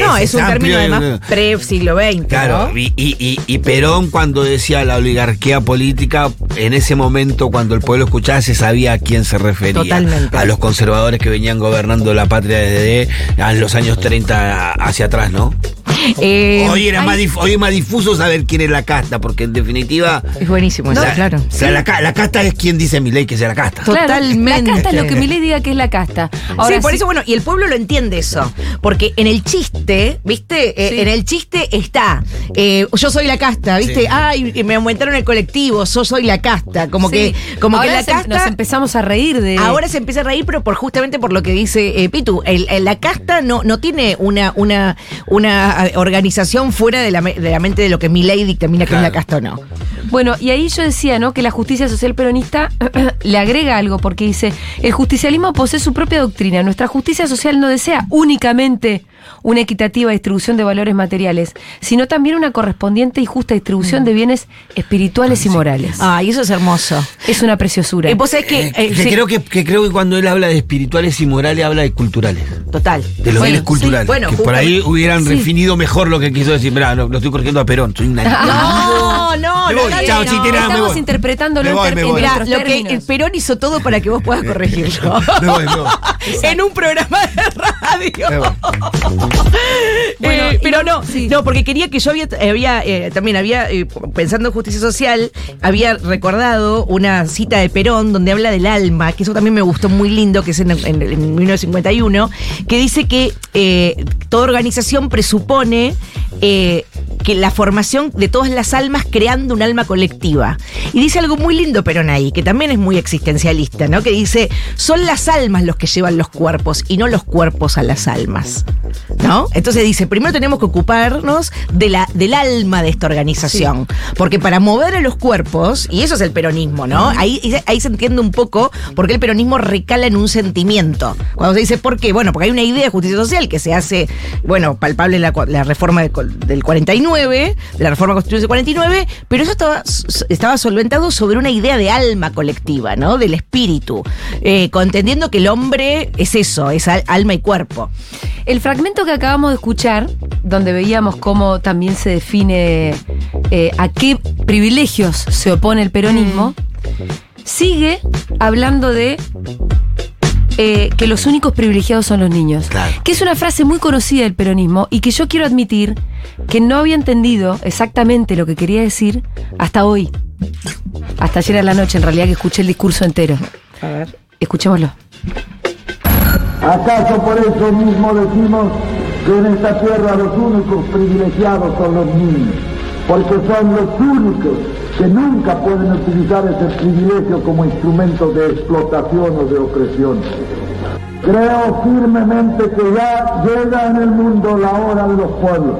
No, es un amplio término además pre-siglo XX. Claro, ¿no? y, y- y- y Perón cuando decía la oligarquía política en ese momento, cuando el pueblo escuchaba, se sabía a quién se refería. Totalmente. A los conservadores que venían gobernando la patria desde a los años 30 hacia atrás, ¿no? Eh, hoy, era hay- más dif- hoy es más difuso saber quién es la casta, porque en definitiva. Es buenísimo, o eso, sea, claro. O sea, la, ca- la casta es quien dice mi ley que sea la casta. Totalmente. La casta es lo que Milei diga que es la casta. Ahora sí, por sí- eso, bueno, y el pueblo lo entiende eso. Porque en el chiste, ¿viste? Eh, Sí. En el chiste está, eh, yo soy la casta, ¿viste? Sí. Ay, me aumentaron el colectivo, yo soy la casta. Como Sí. que, como que Ahora la se- casta. nos empezamos a reír de. Ahora se empieza a reír, pero por justamente por lo que dice eh, Pitu. El- el- la casta no, no tiene una, una, una organización fuera de la, de la mente de lo que mi ley dictamina que es la casta o no. Bueno, y ahí yo decía, ¿no? Que la justicia social peronista le agrega algo, porque dice, el justicialismo posee su propia doctrina. Nuestra justicia social no desea únicamente una equitativa distribución de valores materiales, sino también una correspondiente y justa distribución de bienes espirituales y morales. Ay, eso es hermoso. Es una preciosura. Eh, vos sabés que. Eh, eh, que sí, creo que, que creo que cuando él habla de espirituales y morales, habla de culturales. Total. De los Bueno, bienes sí, culturales. bueno, que por ahí hubieran sí. definido mejor lo que quiso decir. Mirá, lo, lo estoy corrigiendo a Perón. Soy una. No, no, Me no, voy, no, chao, no. chitera, me Estamos voy. interpretándolo Me voy, en, me ter- voy. en Mirá, nuestros lo que Perón hizo todo para que vos puedas corregirlo. Me voy, me voy. en un programa de radio. Me voy. Bueno, Eh, pero no- no, sí. no, porque quería que yo había, había eh, también había, eh, pensando en justicia social, había recordado una cita de Perón donde habla del alma, que eso también me gustó muy lindo, que es en, en- en 1951, que dice que eh, toda organización presupone eh, que la formación de todas las almas creando un alma colectiva. Y dice algo muy lindo Perón ahí, que también es muy existencialista, ¿no? Que dice, son las almas los que llevan los cuerpos y no los cuerpos a las almas. ¿No? Entonces dice, primero tenemos que ocuparnos de la, del alma de esta organización. Porque para mover a los cuerpos, y eso es el peronismo, ¿no? Ahí, ahí se entiende un poco por qué el peronismo recala en un sentimiento. Cuando se dice por qué, bueno, porque hay una idea de justicia social que se hace, bueno, palpable en la, reforma de del 49, de la reforma constitucional del 49, pero eso estaba, solventado sobre una idea de alma colectiva, ¿no? Del espíritu, eh, contendiendo que el hombre es eso, es al- alma y cuerpo. El fragmento que acabamos de escuchar, donde veíamos cómo también se define eh, a qué privilegios se opone el peronismo, sigue hablando de eh, que los únicos privilegiados son los niños. Claro. Que es una frase muy conocida del peronismo y que yo quiero admitir que no había entendido exactamente lo que quería decir hasta hoy. Hasta ayer a la noche, en realidad, que escuché el discurso entero. A ver. Escuchémoslo. ¿Acaso por eso mismo decimos que en esta tierra los únicos privilegiados son los niños? Porque son los únicos que nunca pueden utilizar ese privilegio como instrumento de explotación o de opresión. Creo firmemente que ya llega en el mundo la hora de los pueblos.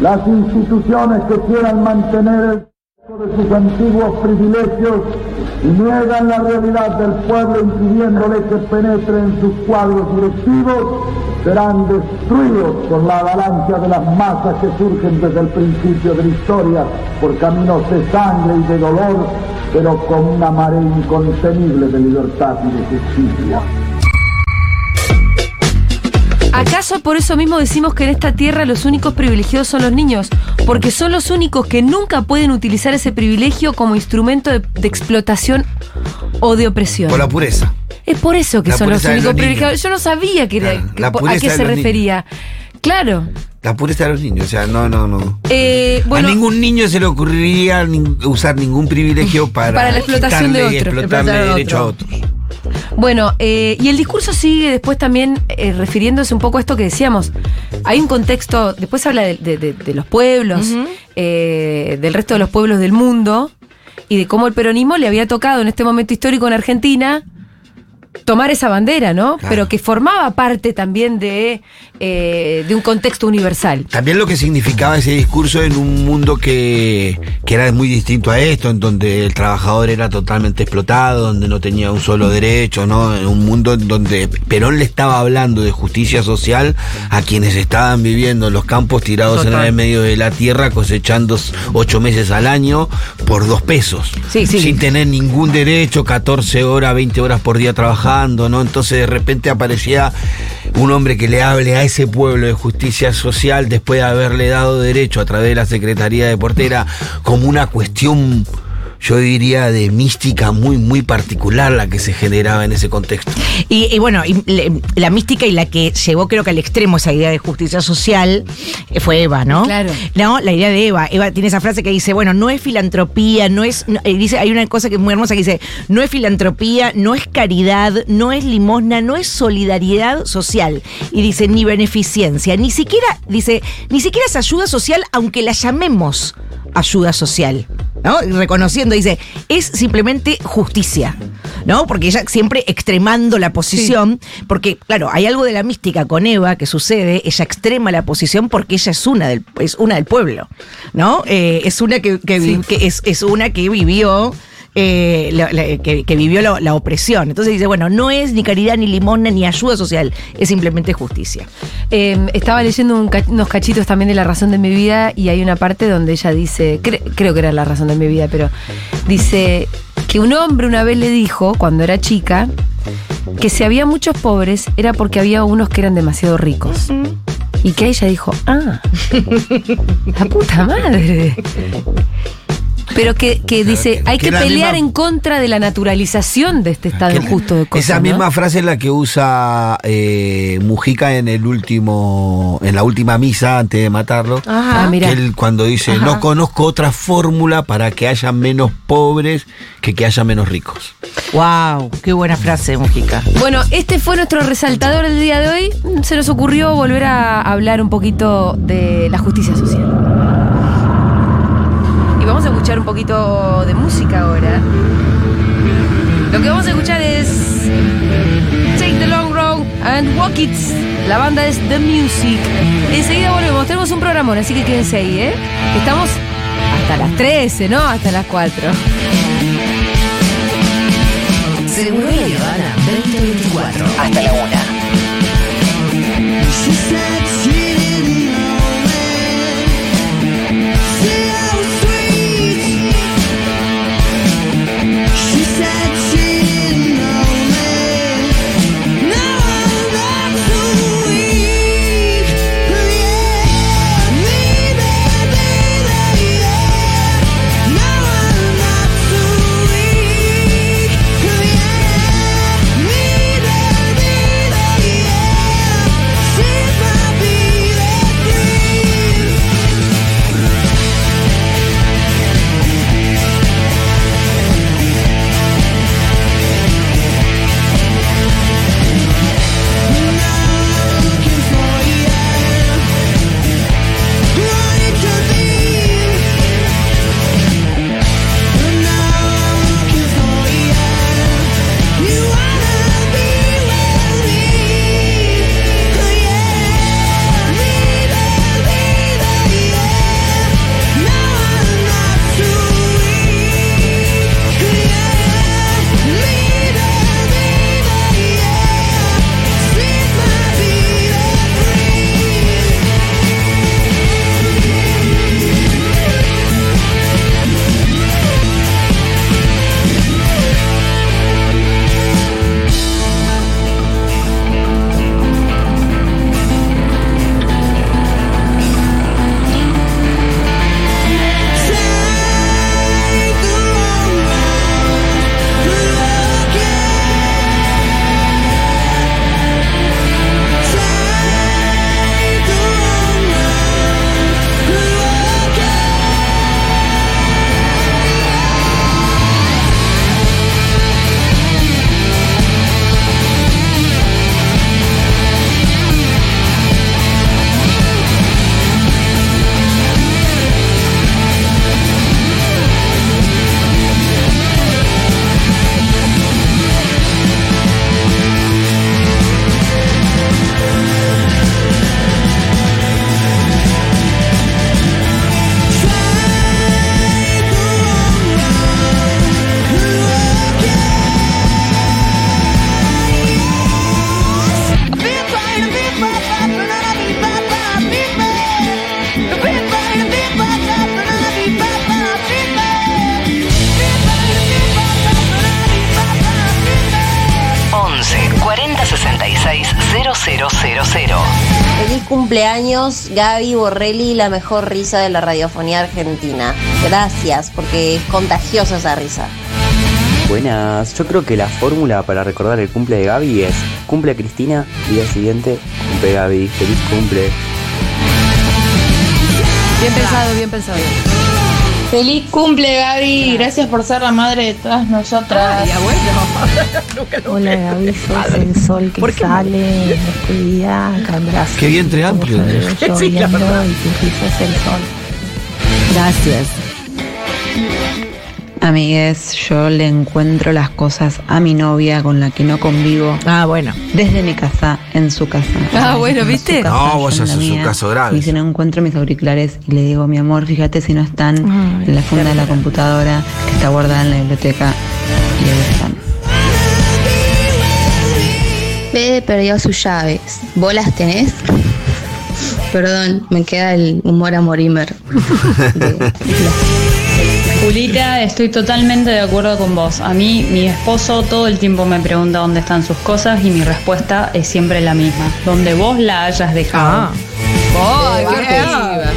Las instituciones que quieran mantener el de sus antiguos privilegios y niegan la realidad del pueblo impidiéndole que penetre en sus cuadros directivos, serán destruidos por la avalancha de las masas que surgen desde el principio de la historia por caminos de sangre y de dolor, pero con una marea incontenible de libertad y de justicia. ¿Acaso por eso mismo decimos que en esta tierra los únicos privilegiados son los niños? Porque son los únicos que nunca pueden utilizar ese privilegio como instrumento de, de explotación o de opresión. Por la pureza. Es por eso que La son los únicos los privilegiados. niños. Yo no sabía que era- que a qué se niños. refería. Claro. La pureza de los niños, o sea, no, no, no. Eh, bueno, a ningún niño se le ocurriría usar ningún privilegio para, Para la explotación de quitarle y otro. explotarle derecho a otro. otros. Bueno, eh, y el discurso sigue después también eh, refiriéndose un poco a esto que decíamos. Hay un contexto, después habla de, de- de- de los pueblos, eh, del resto de los pueblos del mundo, y de cómo el peronismo le había tocado en este momento histórico en Argentina tomar esa bandera, ¿no? Pero que formaba parte también de, eh, de un contexto universal. También lo que significaba ese discurso en un mundo que, que era muy distinto a esto, en donde el trabajador era totalmente explotado, donde no tenía un solo derecho, ¿no? En un mundo en donde Perón le estaba hablando de justicia social a quienes estaban viviendo en los campos tirados en el medio de la tierra, cosechando ocho meses al año por dos pesos. Sí, sí. Sin tener ningún derecho, 14 horas, 20 horas por día trabajando, ¿no? Entonces de repente aparecía un hombre que le hable a ese pueblo de justicia social después de haberle dado derecho a través de la Secretaría de Portera como una cuestión yo diría, de mística muy, muy particular la que se generaba en ese contexto. Y, y bueno, y le- la mística y la que llevó creo que al extremo esa idea de justicia social eh, fue Eva, ¿no? Claro. No, la idea de Eva. Eva tiene esa frase que dice, bueno, no es filantropía, no es, no- eh, dice, hay una cosa que es muy hermosa que dice, no es filantropía, no es caridad, no es limosna, no es solidaridad social. Y dice, ni beneficencia, ni siquiera, dice, ni siquiera es ayuda social, aunque la llamemos ayuda social. ¿No? Reconociendo, dice, es simplemente justicia, ¿no? Porque ella siempre extremando la posición, porque, claro, hay algo de la mística con Eva que sucede, ella extrema la posición porque ella es una del, es una del pueblo, ¿no? Eh, es una que, que es, es una que vivió. Eh, la- la- que, que vivió la, la opresión. Entonces dice, bueno, no es ni caridad, ni limosna, ni ayuda social, es simplemente justicia. Eh, estaba leyendo un unos cachitos también de La razón de mi vida y hay una parte donde ella dice, cre- creo que era La razón de mi vida, pero dice que un hombre una vez le dijo, cuando era chica, que si había muchos pobres era porque había unos que eran demasiado ricos. Y que ella dijo, ah, la puta madre. Pero que, que dice, hay que pelear misma- en contra de la naturalización de este estado injusto de cosas. Esa ¿no? misma frase es la que usa eh, Mujica en el último, en la última misa antes de matarlo. Ajá. Ah, mira. Que él cuando dice, Ajá. no conozco otra fórmula para que haya menos pobres que que haya menos ricos. ¡Wow! ¡Qué buena frase, Mujica! Bueno, este fue nuestro resaltador del día de hoy. Se nos ocurrió volver a hablar un poquito de la justicia social escuchar un poquito de música ahora. Lo que vamos a escuchar es Take the Long Road and Walk It. La banda es The Music. Enseguida volvemos, tenemos un programón, así que quédense ahí, ¿eh? Estamos hasta las 13, ¿no? Hasta las 4. Seguro 2024. Hasta la 1. Feliz cumpleaños, Gaby Borrelli, la mejor risa de la radiofonía argentina. Gracias, porque es contagiosa esa risa. Buenas, yo creo que la fórmula para recordar el cumple de Gaby es cumple Cristina, día siguiente cumple Gaby, feliz cumple. Bien pensado, bien pensado. Feliz cumple Gaby, gracias por ser la madre de todas nosotras. Hola Gaby, sos el sol que sale en este día acá en Brasil. Qué vientre amplio. Lloviendo Sí, la verdad. y tu risa es el sol. Gracias. Amigues, yo le encuentro las cosas a mi novia con la que no convivo. Ah, bueno. Desde mi casa, en su casa. Ah, bueno, ¿viste? casa, No, vos haces un caso grave. Y si no encuentro mis auriculares y le digo, mi amor, fíjate si no están Ay, en la funda de la computadora que está guardada en la biblioteca. Y ahí están. Bebe perdió sus llaves. ¿Vos las tenés? Perdón, me queda el humor a Morimer. Julita, estoy totalmente de acuerdo con vos. A mí, mi esposo todo el tiempo me pregunta dónde están sus cosas y mi respuesta es siempre la misma. Donde vos la hayas dejado. ¡Ay, qué ofensiva!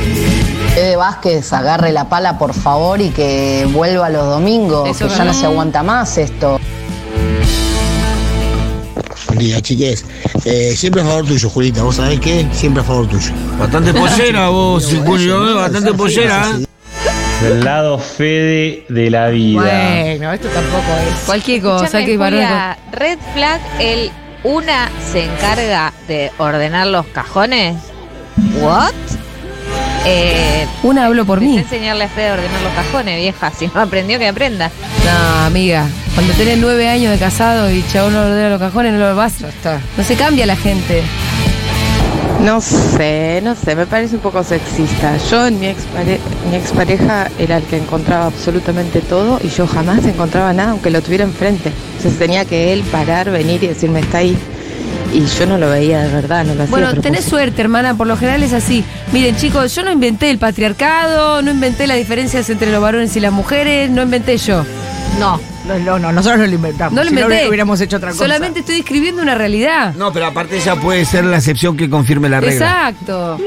Ede Vázquez agarre la pala por favor y que vuelva los domingos, Eso que ya no se aguanta más esto. Buen día, chiques. Eh, siempre a favor tuyo, Julita. ¿Vos sabés qué? Siempre a favor tuyo. Bastante pollera vos, Julio, bastante pollera. ¿eh? Del lado Fede de la vida. Bueno, esto tampoco es. Cualquier cosa Escúchame, que varón. Julia, Red flag, el una se encarga de ordenar los cajones. ¿What? Eh, Una hablo por mí. enseñarle a Fede a ordenar los cajones, vieja. Si no aprendió, que aprenda. No, amiga. Cuando tenés nueve años de casado y chabón no ordena los cajones, no lo vas. No se cambia la gente. No sé, no sé, me parece un poco sexista. Yo en mi, expare- mi expareja era el que encontraba absolutamente todo y yo jamás encontraba nada aunque lo tuviera enfrente. Entonces tenía que él parar, venir y decirme está ahí. Y yo no lo veía de verdad, no lo hacía. Bueno, tenés suerte, hermana. Por lo general es así. Miren, chicos, yo no inventé el patriarcado, no inventé las diferencias entre los varones y las mujeres, no inventé yo. No, no, no, no, nosotros no lo inventamos. No lo Si inventé. hubiéramos hecho otra cosa. Solamente estoy describiendo una realidad. No, pero aparte ella puede ser la excepción que confirme la regla. Exacto.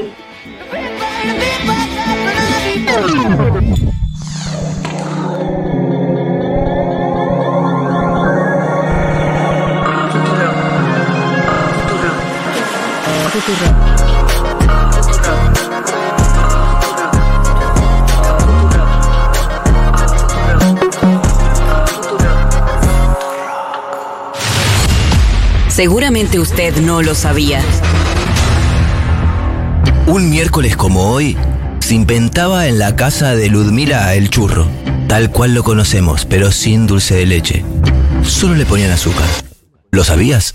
Seguramente usted no lo sabía. Un miércoles como hoy, se inventaba en la casa de Ludmila el churro, tal cual lo conocemos, pero sin dulce de leche. Solo le ponían azúcar. ¿Lo sabías?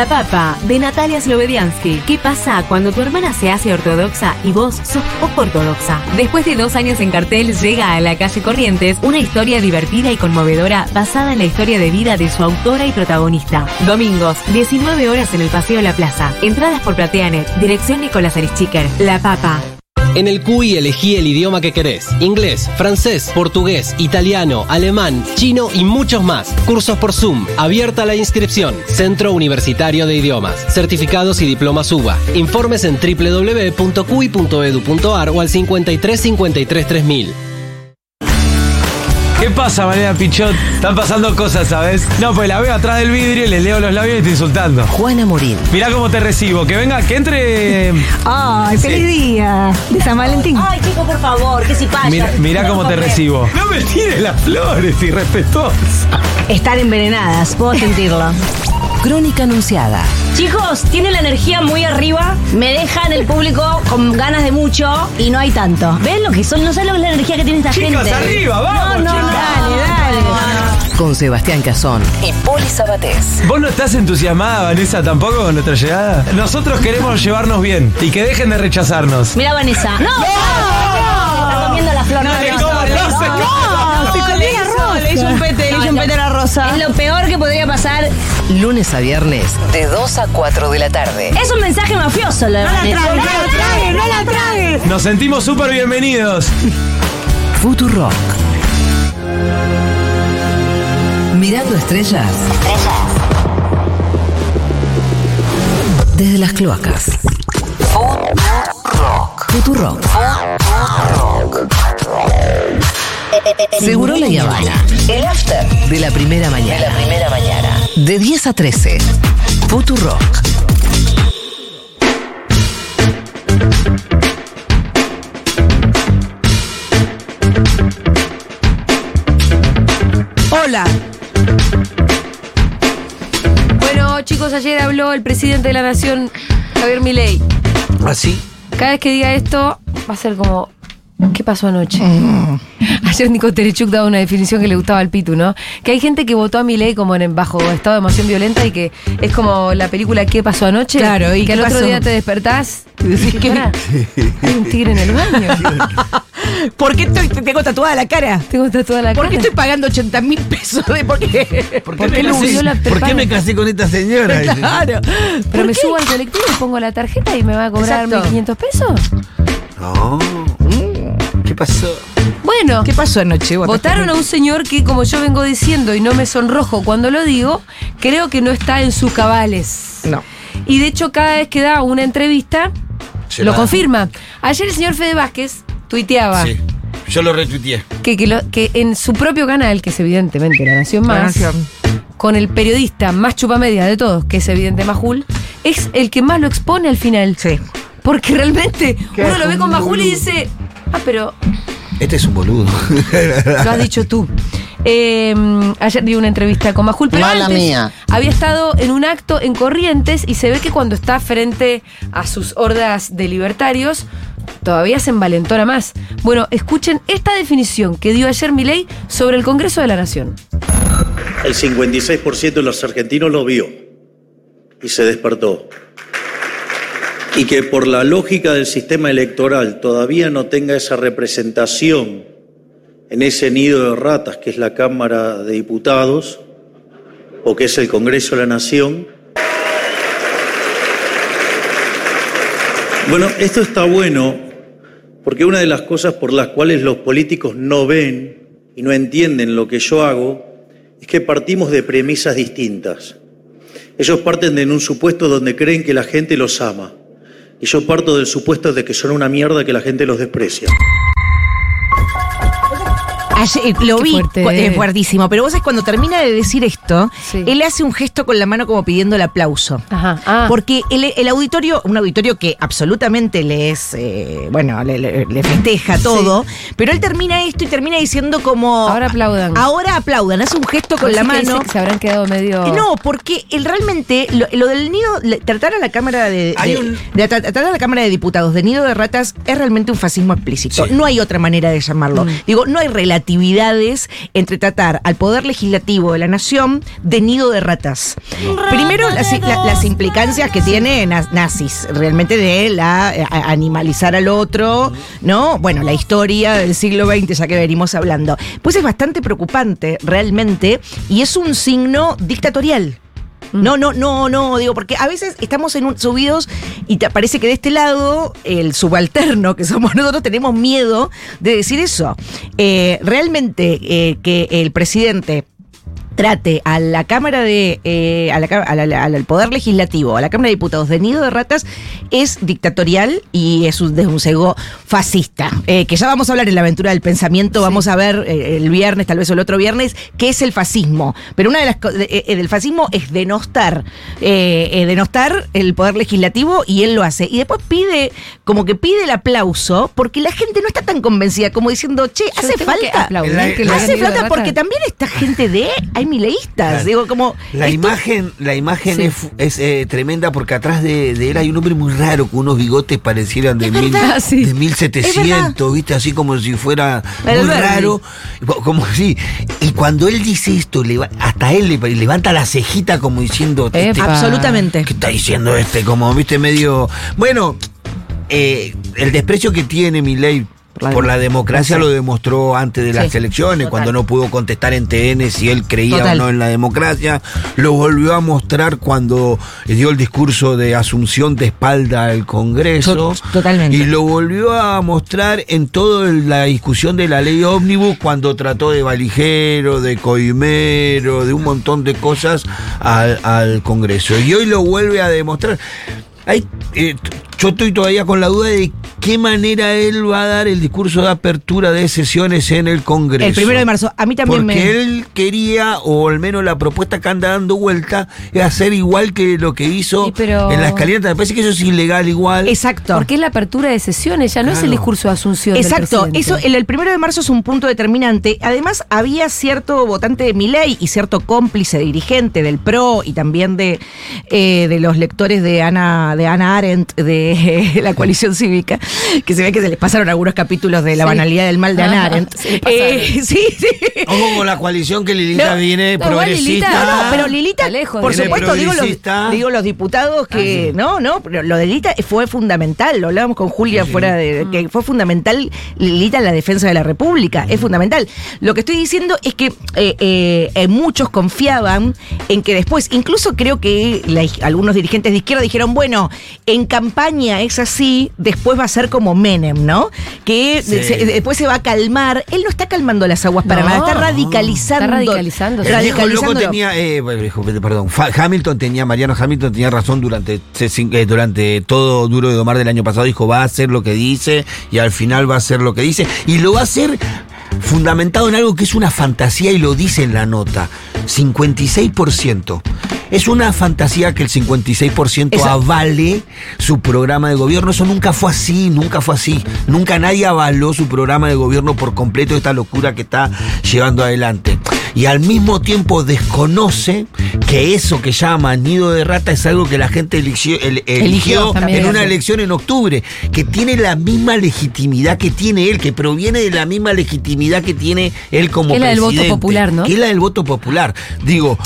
La Papa, de Natalia Slobediansky. ¿Qué pasa cuando tu hermana se hace ortodoxa y vos sos poco ortodoxa? Después de dos años en cartel, llega a la calle Corrientes una historia divertida y conmovedora basada en la historia de vida de su autora y protagonista. Domingos, 19 horas en el Paseo La Plaza. Entradas por Plateanet. Dirección Nicolás Aristiker. La Papa. En el CUI elegí el idioma que querés. Inglés, francés, portugués, italiano, alemán, chino y muchos más. Cursos por Zoom. Abierta la inscripción. Centro Universitario de Idiomas. Certificados y diplomas UBA. Informes en www.cui.edu.ar o al 53 53 3000. ¿Qué pasa, Mariana Pichot? Están pasando cosas, ¿sabes? No, pues la veo atrás del vidrio y le leo los labios y estoy insultando. Juana Morín. Mirá cómo te recibo. Que venga, que entre. Ay, Sí. feliz día de San Valentín. Ay, chico, por favor, que si pasa. Mira, mirá cómo te recibo. No me tires las flores, irrespetuosa. Están envenenadas, puedo sentirlo. Crónica anunciada. Chicos, tienen la energía muy arriba, me dejan el público con ganas de mucho y no hay tanto. ¿Ven lo que son? No saben lo que es la energía que tiene esta Chicas, gente. arriba, vamos, No, no, chicas. dale, dale. Con Sebastián Cazón y Poli Sabatés. ¿Vos no estás entusiasmada, Vanessa, tampoco con nuestra llegada? Nosotros queremos llevarnos bien y que dejen de rechazarnos. Mira, Vanessa. ¡No! Está comiendo la flor. No, le como, no, se No, se le comió la hizo- rosa. Rosa. Es lo peor que podría pasar. Lunes a viernes, de 2 a 4 de la tarde. Es un mensaje mafioso, lo de Vanessa. trague, no la trague, no la trague. Nos sentimos súper bienvenidos. Futurock. Mirando estrellas. Desde las cloacas. Futurock. Seguro la Habana. El after. De la primera mañana. De la primera mañana. De 10 a 13. Futurock. Hola. Bueno, chicos, ayer habló el presidente de la Nación, Javier Milei. Así. Cada vez que diga esto, va a ser como. ¿Qué pasó anoche? Ayer Nico Terechuk daba una definición que le gustaba al Pitu, ¿no? Que hay gente que votó a Milei como en bajo estado de emoción violenta y que es como la película ¿Qué pasó anoche? Claro, ¿y que al otro pasó? día te despertás y decís que hay un tigre en el baño. ¿Por qué estoy- te tengo tatuada la cara? Tengo tatuada la ¿Por cara. qué estoy pagando 80 mil pesos de por qué? ¿Por qué me lo casé- usó la ¿Por qué me casé con esta señora? Claro. Pero me subo al colectivo y pongo la tarjeta y me va a cobrar Exacto. 1.500 pesos. No. ¿Qué pasó? Bueno. ¿Qué pasó anoche? Votaron a un señor que, como yo vengo diciendo y no me sonrojo cuando lo digo, creo que no está en sus cabales. No. Y de hecho, cada vez que da una entrevista, Se lo la- confirma. Ayer el señor Fede Vázquez tuiteaba Sí. Yo lo retuiteé. que, que, lo- que en su propio canal, que es evidentemente La Nación La Más, Nación. con el periodista más chupamedia de todos, que es evidente Majul, es el que más lo expone al final. Sí. Porque realmente Qué uno lo ve con Majul y dice, ah, pero Este es un boludo. Lo has dicho tú. Eh, ayer di una entrevista con Majul, pero Mala antes mía. había estado en un acto en Corrientes y se ve que cuando está frente a sus hordas de libertarios, todavía se envalentona más. Bueno, escuchen esta definición que dio ayer Milei sobre el Congreso de la Nación. El 56% de los argentinos lo vio y se despertó. Y que por la lógica del sistema electoral todavía no tenga esa representación en ese nido de ratas que es la Cámara de Diputados o que es el Congreso de la Nación. Bueno, esto está bueno porque una de las cosas por las cuales los políticos no ven y no entienden lo que yo hago es que partimos de premisas distintas. Ellos parten de un supuesto donde creen que la gente los ama. Y yo parto del supuesto de que son una mierda que la gente los desprecia. Ayer, eh, lo Qué vi, fuerte. es fuertísimo, pero vos sabés, cuando termina de decir esto, Sí. él hace un gesto con la mano como pidiendo el aplauso. Ajá. Ah, Porque el, el auditorio, un auditorio que absolutamente le es, eh, bueno, le, le- le festeja todo, pero él termina esto y termina diciendo como... ahora aplaudan. Ahora aplaudan, hace un gesto con Así la mano. que se habrán quedado medio. Y No, porque el, realmente lo, lo del nido, tratar a la Cámara de, Hay de- un- de tra- tratar a la Cámara de Diputados de nido de ratas es realmente un fascismo explícito. Sí. No hay otra manera de llamarlo. Mm. Digo, no hay relatividades entre tratar al poder legislativo de la nación de nido de ratas. Primero las, la- las implicancias que tiene na- nazis, realmente de la eh, animalizar al otro, ¿no? Bueno, la historia del siglo XX, ya que venimos hablando. Pues es bastante preocupante, realmente, y es un signo dictatorial. No, no, no, no, digo, porque a veces estamos en subidos y te parece que de este lado, el subalterno que somos nosotros, tenemos miedo de decir eso. Eh, realmente eh, que el presidente trate a la Cámara de eh, a la ca- a la- al Poder Legislativo, a la Cámara de Diputados de nido de ratas es dictatorial y es un, de un sesgo fascista. Eh, que ya vamos a hablar en la aventura del pensamiento, vamos a ver eh, el viernes, tal vez o el otro viernes, qué es el fascismo. Pero una de las cosas del fascismo es denostar, eh, eh, denostar el Poder Legislativo y él lo hace. Y después pide, como que pide el aplauso, porque la gente no está tan convencida, como diciendo, che, Yo hace que falta. aplaudir que le hace falta porque también esta gente de hay mileístas. Claro. Digo, como. La esto- imagen, la imagen Sí. es, eh, tremenda porque atrás de, de él hay un hombre muy raro con unos bigotes parecieran de, mil, verdad, sí. de 1700, ¿viste? Así como si fuera muy raro. Como así. Y cuando él dice esto, hasta él le levanta la cejita como diciendo. este. Absolutamente. ¿Qué está diciendo este? Como, viste, medio. Bueno, eh, el desprecio que tiene mi ley por la democracia lo demostró antes de las elecciones, total. cuando no pudo contestar en TN si él creía Total. o no en la democracia. Lo volvió a mostrar cuando dio el discurso de asunción de espalda al Congreso. To- totalmente. Y lo volvió a mostrar en toda la discusión de la ley ómnibus cuando trató de valijero, de coimero, de un montón de cosas al, al Congreso. Y hoy lo vuelve a demostrar. Hay, eh, yo estoy todavía con la duda de qué manera él va a dar el discurso de apertura de sesiones en el Congreso. El primero de marzo. A mí también Porque me. él quería, o al menos la propuesta que anda dando vuelta, es hacer igual que lo que hizo pero- en la escalera. Me parece que eso es ilegal igual. Exacto. Porque es la apertura de sesiones, ya no es el discurso de Asunción. Exacto, eso el, el primero de marzo es un punto determinante. Además, había cierto votante de Milei y cierto cómplice dirigente del PRO y también de, eh, de los lectores de Ana, de Ana Arendt, de la coalición cívica, que se ve que se les pasaron algunos capítulos de la Sí. banalidad del mal de Ana Arendt. Se le pasaron. Eh, sí, sí. Ojo con la coalición que Lilita No, viene no, progresista. Lilita- No, no, pero Lilita, lejos, por supuesto, digo los, progresista. digo los diputados que, no, no, pero lo de Lilita fue fundamental, lo hablábamos con Julia fuera de, que fue fundamental Lilita en la defensa de la República, es fundamental. Lo que estoy diciendo es que eh, eh, eh, muchos confiaban en que después, incluso creo que la- algunos dirigentes de izquierda dijeron, bueno, en campaña es así, después va a ser como Menem, ¿no? Que Sí. se- después se va a calmar. Él no está calmando las aguas para No, nada, está radicalizando. está radicalizando. El loco tenía, eh, perdón, Hamilton tenía, Mariano Hamilton tenía razón durante, eh, durante todo Duro de Domar del año pasado, dijo va a hacer lo que dice y al final va a hacer lo que dice y lo va a hacer fundamentado en algo que es una fantasía y lo dice en la nota, 56%. Es una fantasía que el 56% Esa- avale su programa de gobierno. Eso nunca fue así, nunca fue así. Nunca nadie avaló su programa de gobierno por completo esta locura que está llevando adelante. Y al mismo tiempo desconoce que eso que llama nido de rata es algo que la gente eligió, el- eligió Eligió también. en una elección en octubre, que tiene la misma legitimidad que tiene él, que proviene de la misma legitimidad que tiene él como Que es la del voto presidente, popular, ¿no? Que es la del voto popular. Digo,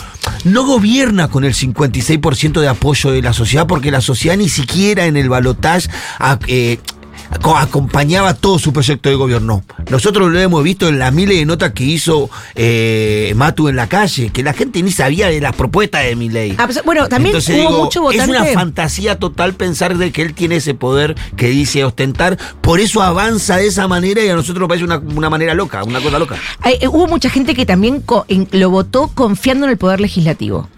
no gobierna con el 56% de apoyo de la sociedad porque la sociedad ni siquiera en el balotaje a- eh, acompañaba todo su proyecto de gobierno. Nosotros lo hemos visto en las miles de notas que hizo eh, Matu en la calle, que la gente ni sabía de las propuestas de Milei. Ah, pues, bueno, también Entonces, hubo digo, mucho votante. Es una fantasía total pensar de que él tiene ese poder que dice ostentar. Por eso avanza de esa manera y a nosotros nos parece una, una manera loca, una cosa loca. Eh, hubo mucha gente que también lo votó confiando en el poder legislativo.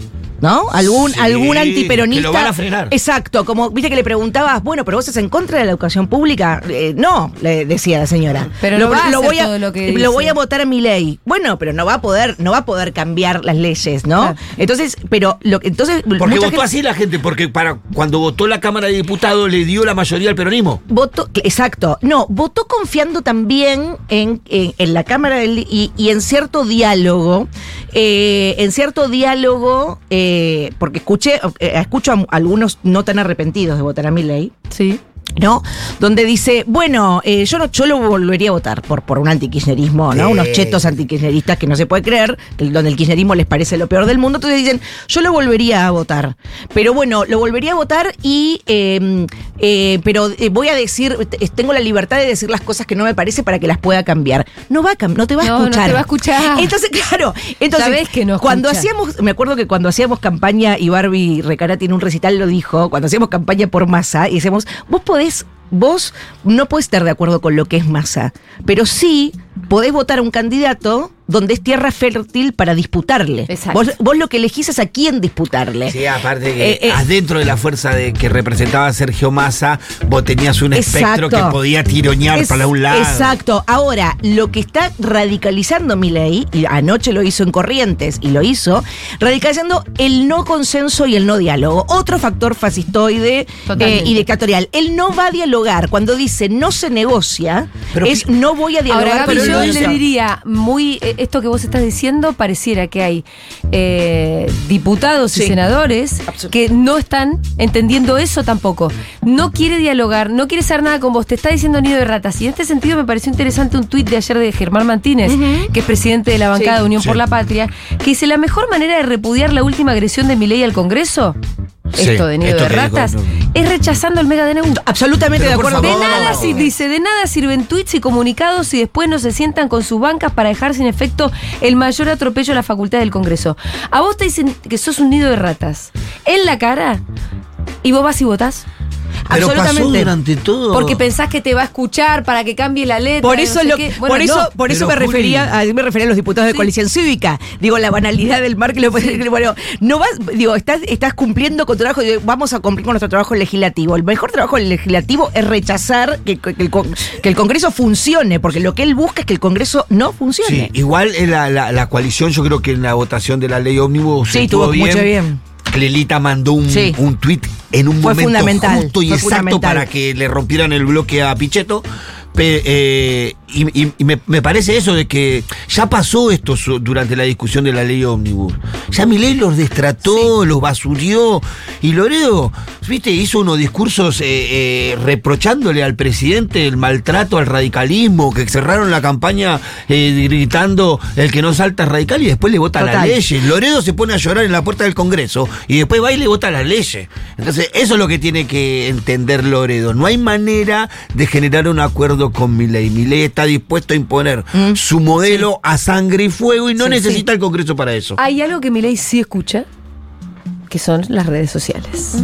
¿No? Algún, Sí, algún antiperonista. que lo van a frenar. Exacto, como viste que le preguntabas, bueno, pero vos estás en contra de la educación pública. Eh, no, le decía la señora. Pero no va a hacer todo lo que dice. voy a votar a mi ley. Bueno, pero no va a poder, no va a poder cambiar las leyes, ¿no? Claro. Entonces, pero lo que entonces Porque votó gente- así la gente, porque para cuando votó la Cámara de Diputados le dio la mayoría al peronismo. Votó, exacto. No, votó confiando también en, en- en la Cámara del- y, y en cierto diálogo. eh, en cierto diálogo, eh, porque escuché, eh, escucho a algunos no tan arrepentidos de votar a mi ley. Sí. ¿No? Donde dice, bueno, eh, yo no, yo lo volvería a votar por, por un antikirchnerismo, ¿no? Sí. Unos chetos antikirchneristas que no se puede creer, que- donde el kirchnerismo les parece lo peor del mundo. Entonces dicen, yo lo volvería a votar. Pero bueno, lo volvería a votar y, eh, eh, pero eh, voy a decir, tengo la libertad de decir las cosas que no me parece para que las pueda cambiar. No va a no te va a No, no te escuchar. va a escuchar. Entonces, claro, entonces, Sabés que no cuando hacíamos, me acuerdo que cuando hacíamos campaña y Barbie Recarati en un recital lo dijo, cuando hacíamos campaña por masa y decíamos, vos podés, es vos no podés estar de acuerdo con lo que es masa, pero sí podés votar a un candidato donde es tierra fértil para disputarle. Exacto. Vos, vos lo que elegís es a quién disputarle. Sí, aparte que Eh, eh, adentro de la fuerza de que representaba Sergio Massa, vos tenías un espectro que podía tironear Es- para un lado. Exacto. Ahora, lo que está radicalizando mi ley, y anoche lo hizo en Corrientes y lo hizo, radicalizando el no consenso y el no diálogo. Otro factor fascistoide eh, y dictatorial. Él no va a dialogar. Cuando dice no se negocia, Pero es no voy a dialogar Ahora, Gaby, con yo le diría muy. eh, Esto que vos estás diciendo pareciera que hay eh, diputados y senadores que no están entendiendo eso tampoco. No quiere dialogar, no quiere hacer nada con vos. Te está diciendo nido de ratas. Y en este sentido me pareció interesante un tuit de ayer de Germán Martínez, que es presidente de la bancada Sí. de Unión Sí. por la Patria, que dice: La mejor manera de repudiar la última agresión de Milei al Congreso Sí, esto de nido esto de ratas, no. es rechazando el mega DNU. Absolutamente Pero de acuerdo. De nada, si- dice, de nada sirven tweets y comunicados si después no se sientan con sus bancas para dejar sin efecto el mayor atropello a la facultad del Congreso. A vos te dicen que sos un nido de ratas en la cara y vos vas y votás. Pero pasó Absolutamente. durante todo. Porque pensás que te va a escuchar para que cambie la letra. Por eso, no sé lo-. Bueno, por eso, no. por eso me Juli- refería, a, me refería a los diputados de coalición cívica. Digo, la banalidad del mar que lo bueno, no vas, digo, estás, estás cumpliendo con tu trabajo, digo, vamos a cumplir con nuestro trabajo legislativo. El mejor trabajo legislativo es rechazar que, que el, que el Congreso funcione, porque lo que él busca es que el Congreso no funcione. Sí, igual en la, la- la coalición, yo creo que en la votación de la ley ómnibus Sí, estuvo estuvo mucho bien. Clelita mandó un, Sí. un tuit en un Fue momento fundamental, justo y fue exacto para que le rompieran el bloque a Pichetto. Pe- eh, y y- y me, me parece eso de que ya pasó esto durante la discusión de la ley ómnibus. Ya Milei los destrató, los basurió. Y Loredo, viste, hizo unos discursos eh, eh, reprochándole al presidente el maltrato al radicalismo, que cerraron la campaña eh, gritando el que no salta es radical y después le vota las Total. leyes. Loredo se pone a llorar en la puerta del Congreso y después va y le vota las leyes. Entonces, eso es lo que tiene que entender Loredo. No hay manera de generar un acuerdo con Milei. Milei está dispuesto a imponer su modelo a sangre y fuego y no Sí, necesita el Congreso para eso. Hay algo que Milei sí escucha, que son las redes sociales.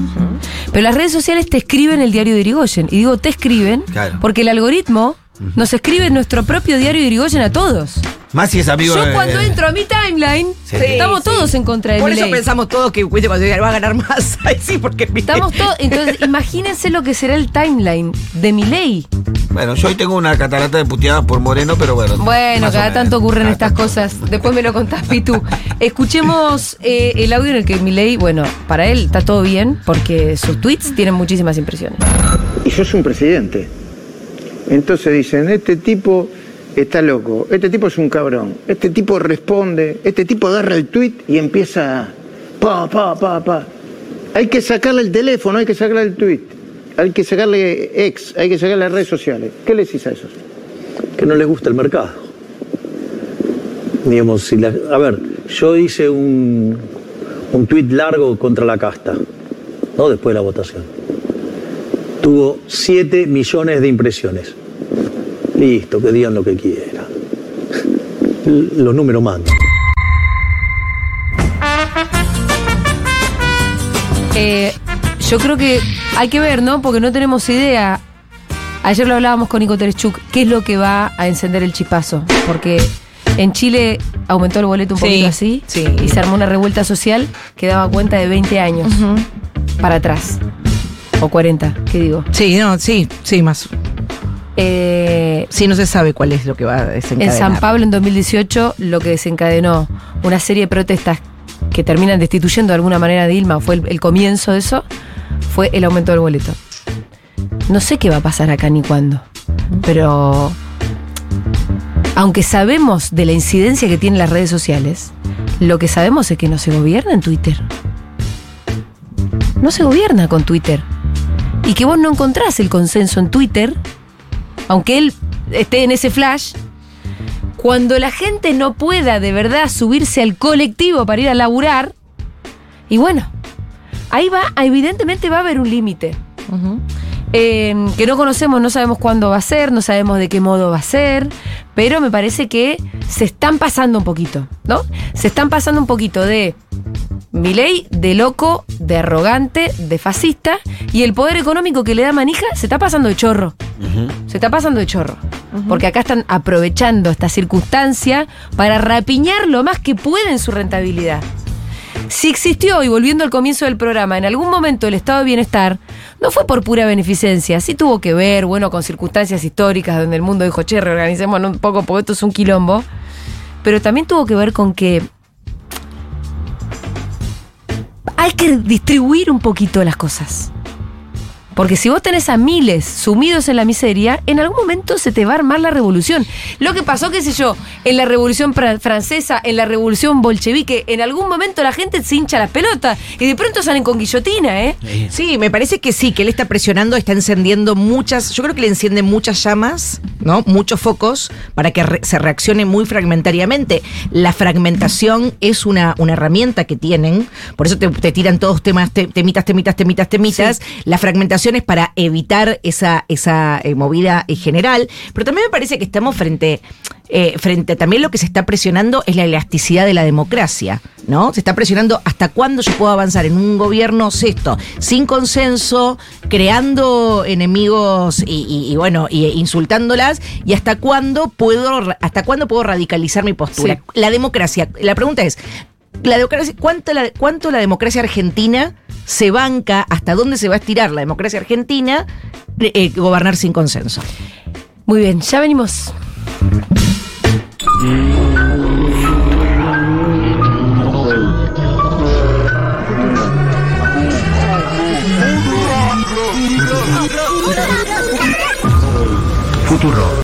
Pero las redes sociales te escriben el diario de Irigoyen. Y digo te escriben Claro. porque el algoritmo nos escribe nuestro propio diario de Irigoyen a todos. Más si es amigo Yo de- cuando entro a mi timeline, Sí. estamos Sí, todos en contra de Por eso Milei. pensamos todos que viste, cuando diga, va a ganar más. Ay, sí, porque Estamos todos. Entonces, imagínense lo que será el timeline de Milei. Bueno, yo hoy tengo una catarata de puteadas por Moreno, pero bueno. Bueno, más o cada menos. tanto ocurren estas cosas. Después me lo contás, Pitu. Escuchemos eh, el audio en el que Milei, bueno, para él está todo bien, porque sus tweets tienen muchísimas impresiones. y sos un presidente. Entonces dicen, este tipo está loco, este tipo es un cabrón, este tipo responde, este tipo agarra el tweet y empieza, pa, pa, pa, pa. Hay que sacarle el teléfono, hay que sacarle el tweet, hay que sacarle ex, hay que sacarle las redes sociales. ¿Qué le decís a esos? que no les gusta el mercado. Digamos, si la- a ver, yo hice un, un tuit largo contra la casta, ¿no? Después de la votación. Tuvo 7 millones de impresiones. Listo, que digan lo que quieran. Los números mandan. Eh, yo creo que hay que ver, ¿no? Porque no tenemos idea. Ayer lo hablábamos con Nico Terechuk, ¿qué es lo que va a encender el chipazo? Porque en Chile aumentó el boleto un Sí, poquito así sí. y se armó una revuelta social que daba cuenta de 20 años para atrás. O 40, ¿qué digo? Sí, no, sí, sí, más. Eh, Sí, no se sabe cuál es lo que va a en desencadenar. San Pablo en 2018 lo que desencadenó una serie de protestas que terminan destituyendo de alguna manera a Dilma, fue el, el comienzo de eso, fue el aumento del boleto. No sé qué va a pasar acá ni cuándo, pero aunque sabemos de la incidencia que tienen las redes sociales, lo que sabemos es que no se gobierna en Twitter. No se gobierna con Twitter. Y que vos no encontrás el consenso en Twitter, aunque él esté en ese flash, cuando la gente no pueda de verdad subirse al colectivo para ir a laburar, y bueno, ahí va, evidentemente va a haber un límite. Eh, que no conocemos, no sabemos cuándo va a ser, no sabemos de qué modo va a ser, pero me parece que se están pasando un poquito, ¿no? Se están pasando un poquito de Milei, de loco, de arrogante, de fascista, y el poder económico que le da manija se está pasando de chorro. Se está pasando de chorro. Porque acá están aprovechando esta circunstancia para rapiñar lo más que pueden su rentabilidad. Si existió, y volviendo al comienzo del programa, en algún momento el estado de bienestar, no fue por pura beneficencia, sí tuvo que ver, bueno, con circunstancias históricas donde el mundo dijo, che, reorganicémonos un poco porque esto es un quilombo, pero también tuvo que ver con que hay que distribuir un poquito las cosas. Porque si vos tenés a miles sumidos en la miseria, en algún momento se te va a armar la revolución. Lo que pasó, qué sé yo, en la revolución fra- francesa, en la revolución bolchevique, en algún momento la gente se hincha las pelotas y de pronto salen con guillotina, ¿eh? Sí, me parece que sí, que él está presionando, está encendiendo muchas, yo creo que le enciende muchas llamas, ¿no? Muchos focos para que re- se reaccione muy fragmentariamente. La fragmentación es una, una herramienta que tienen, por eso te, te tiran todos temas, te- temitas, temitas, temitas, temitas. La fragmentación para evitar esa, esa eh, movida eh, general, pero también me parece que estamos frente, eh, frente, también lo que se está presionando es la elasticidad de la democracia, ¿no? Se está presionando hasta cuándo yo puedo avanzar en un gobierno sexto, sin consenso, creando enemigos y, y- y, bueno, y insultándolas, y hasta cuándo puedo, hasta cuándo puedo radicalizar mi postura. La democracia, la pregunta es, la democracia, ¿cuánto, la, ¿cuánto la democracia argentina se banca, hasta dónde se va a estirar la democracia argentina, eh, eh, gobernar sin consenso? Muy bien, ya venimos. Futuro.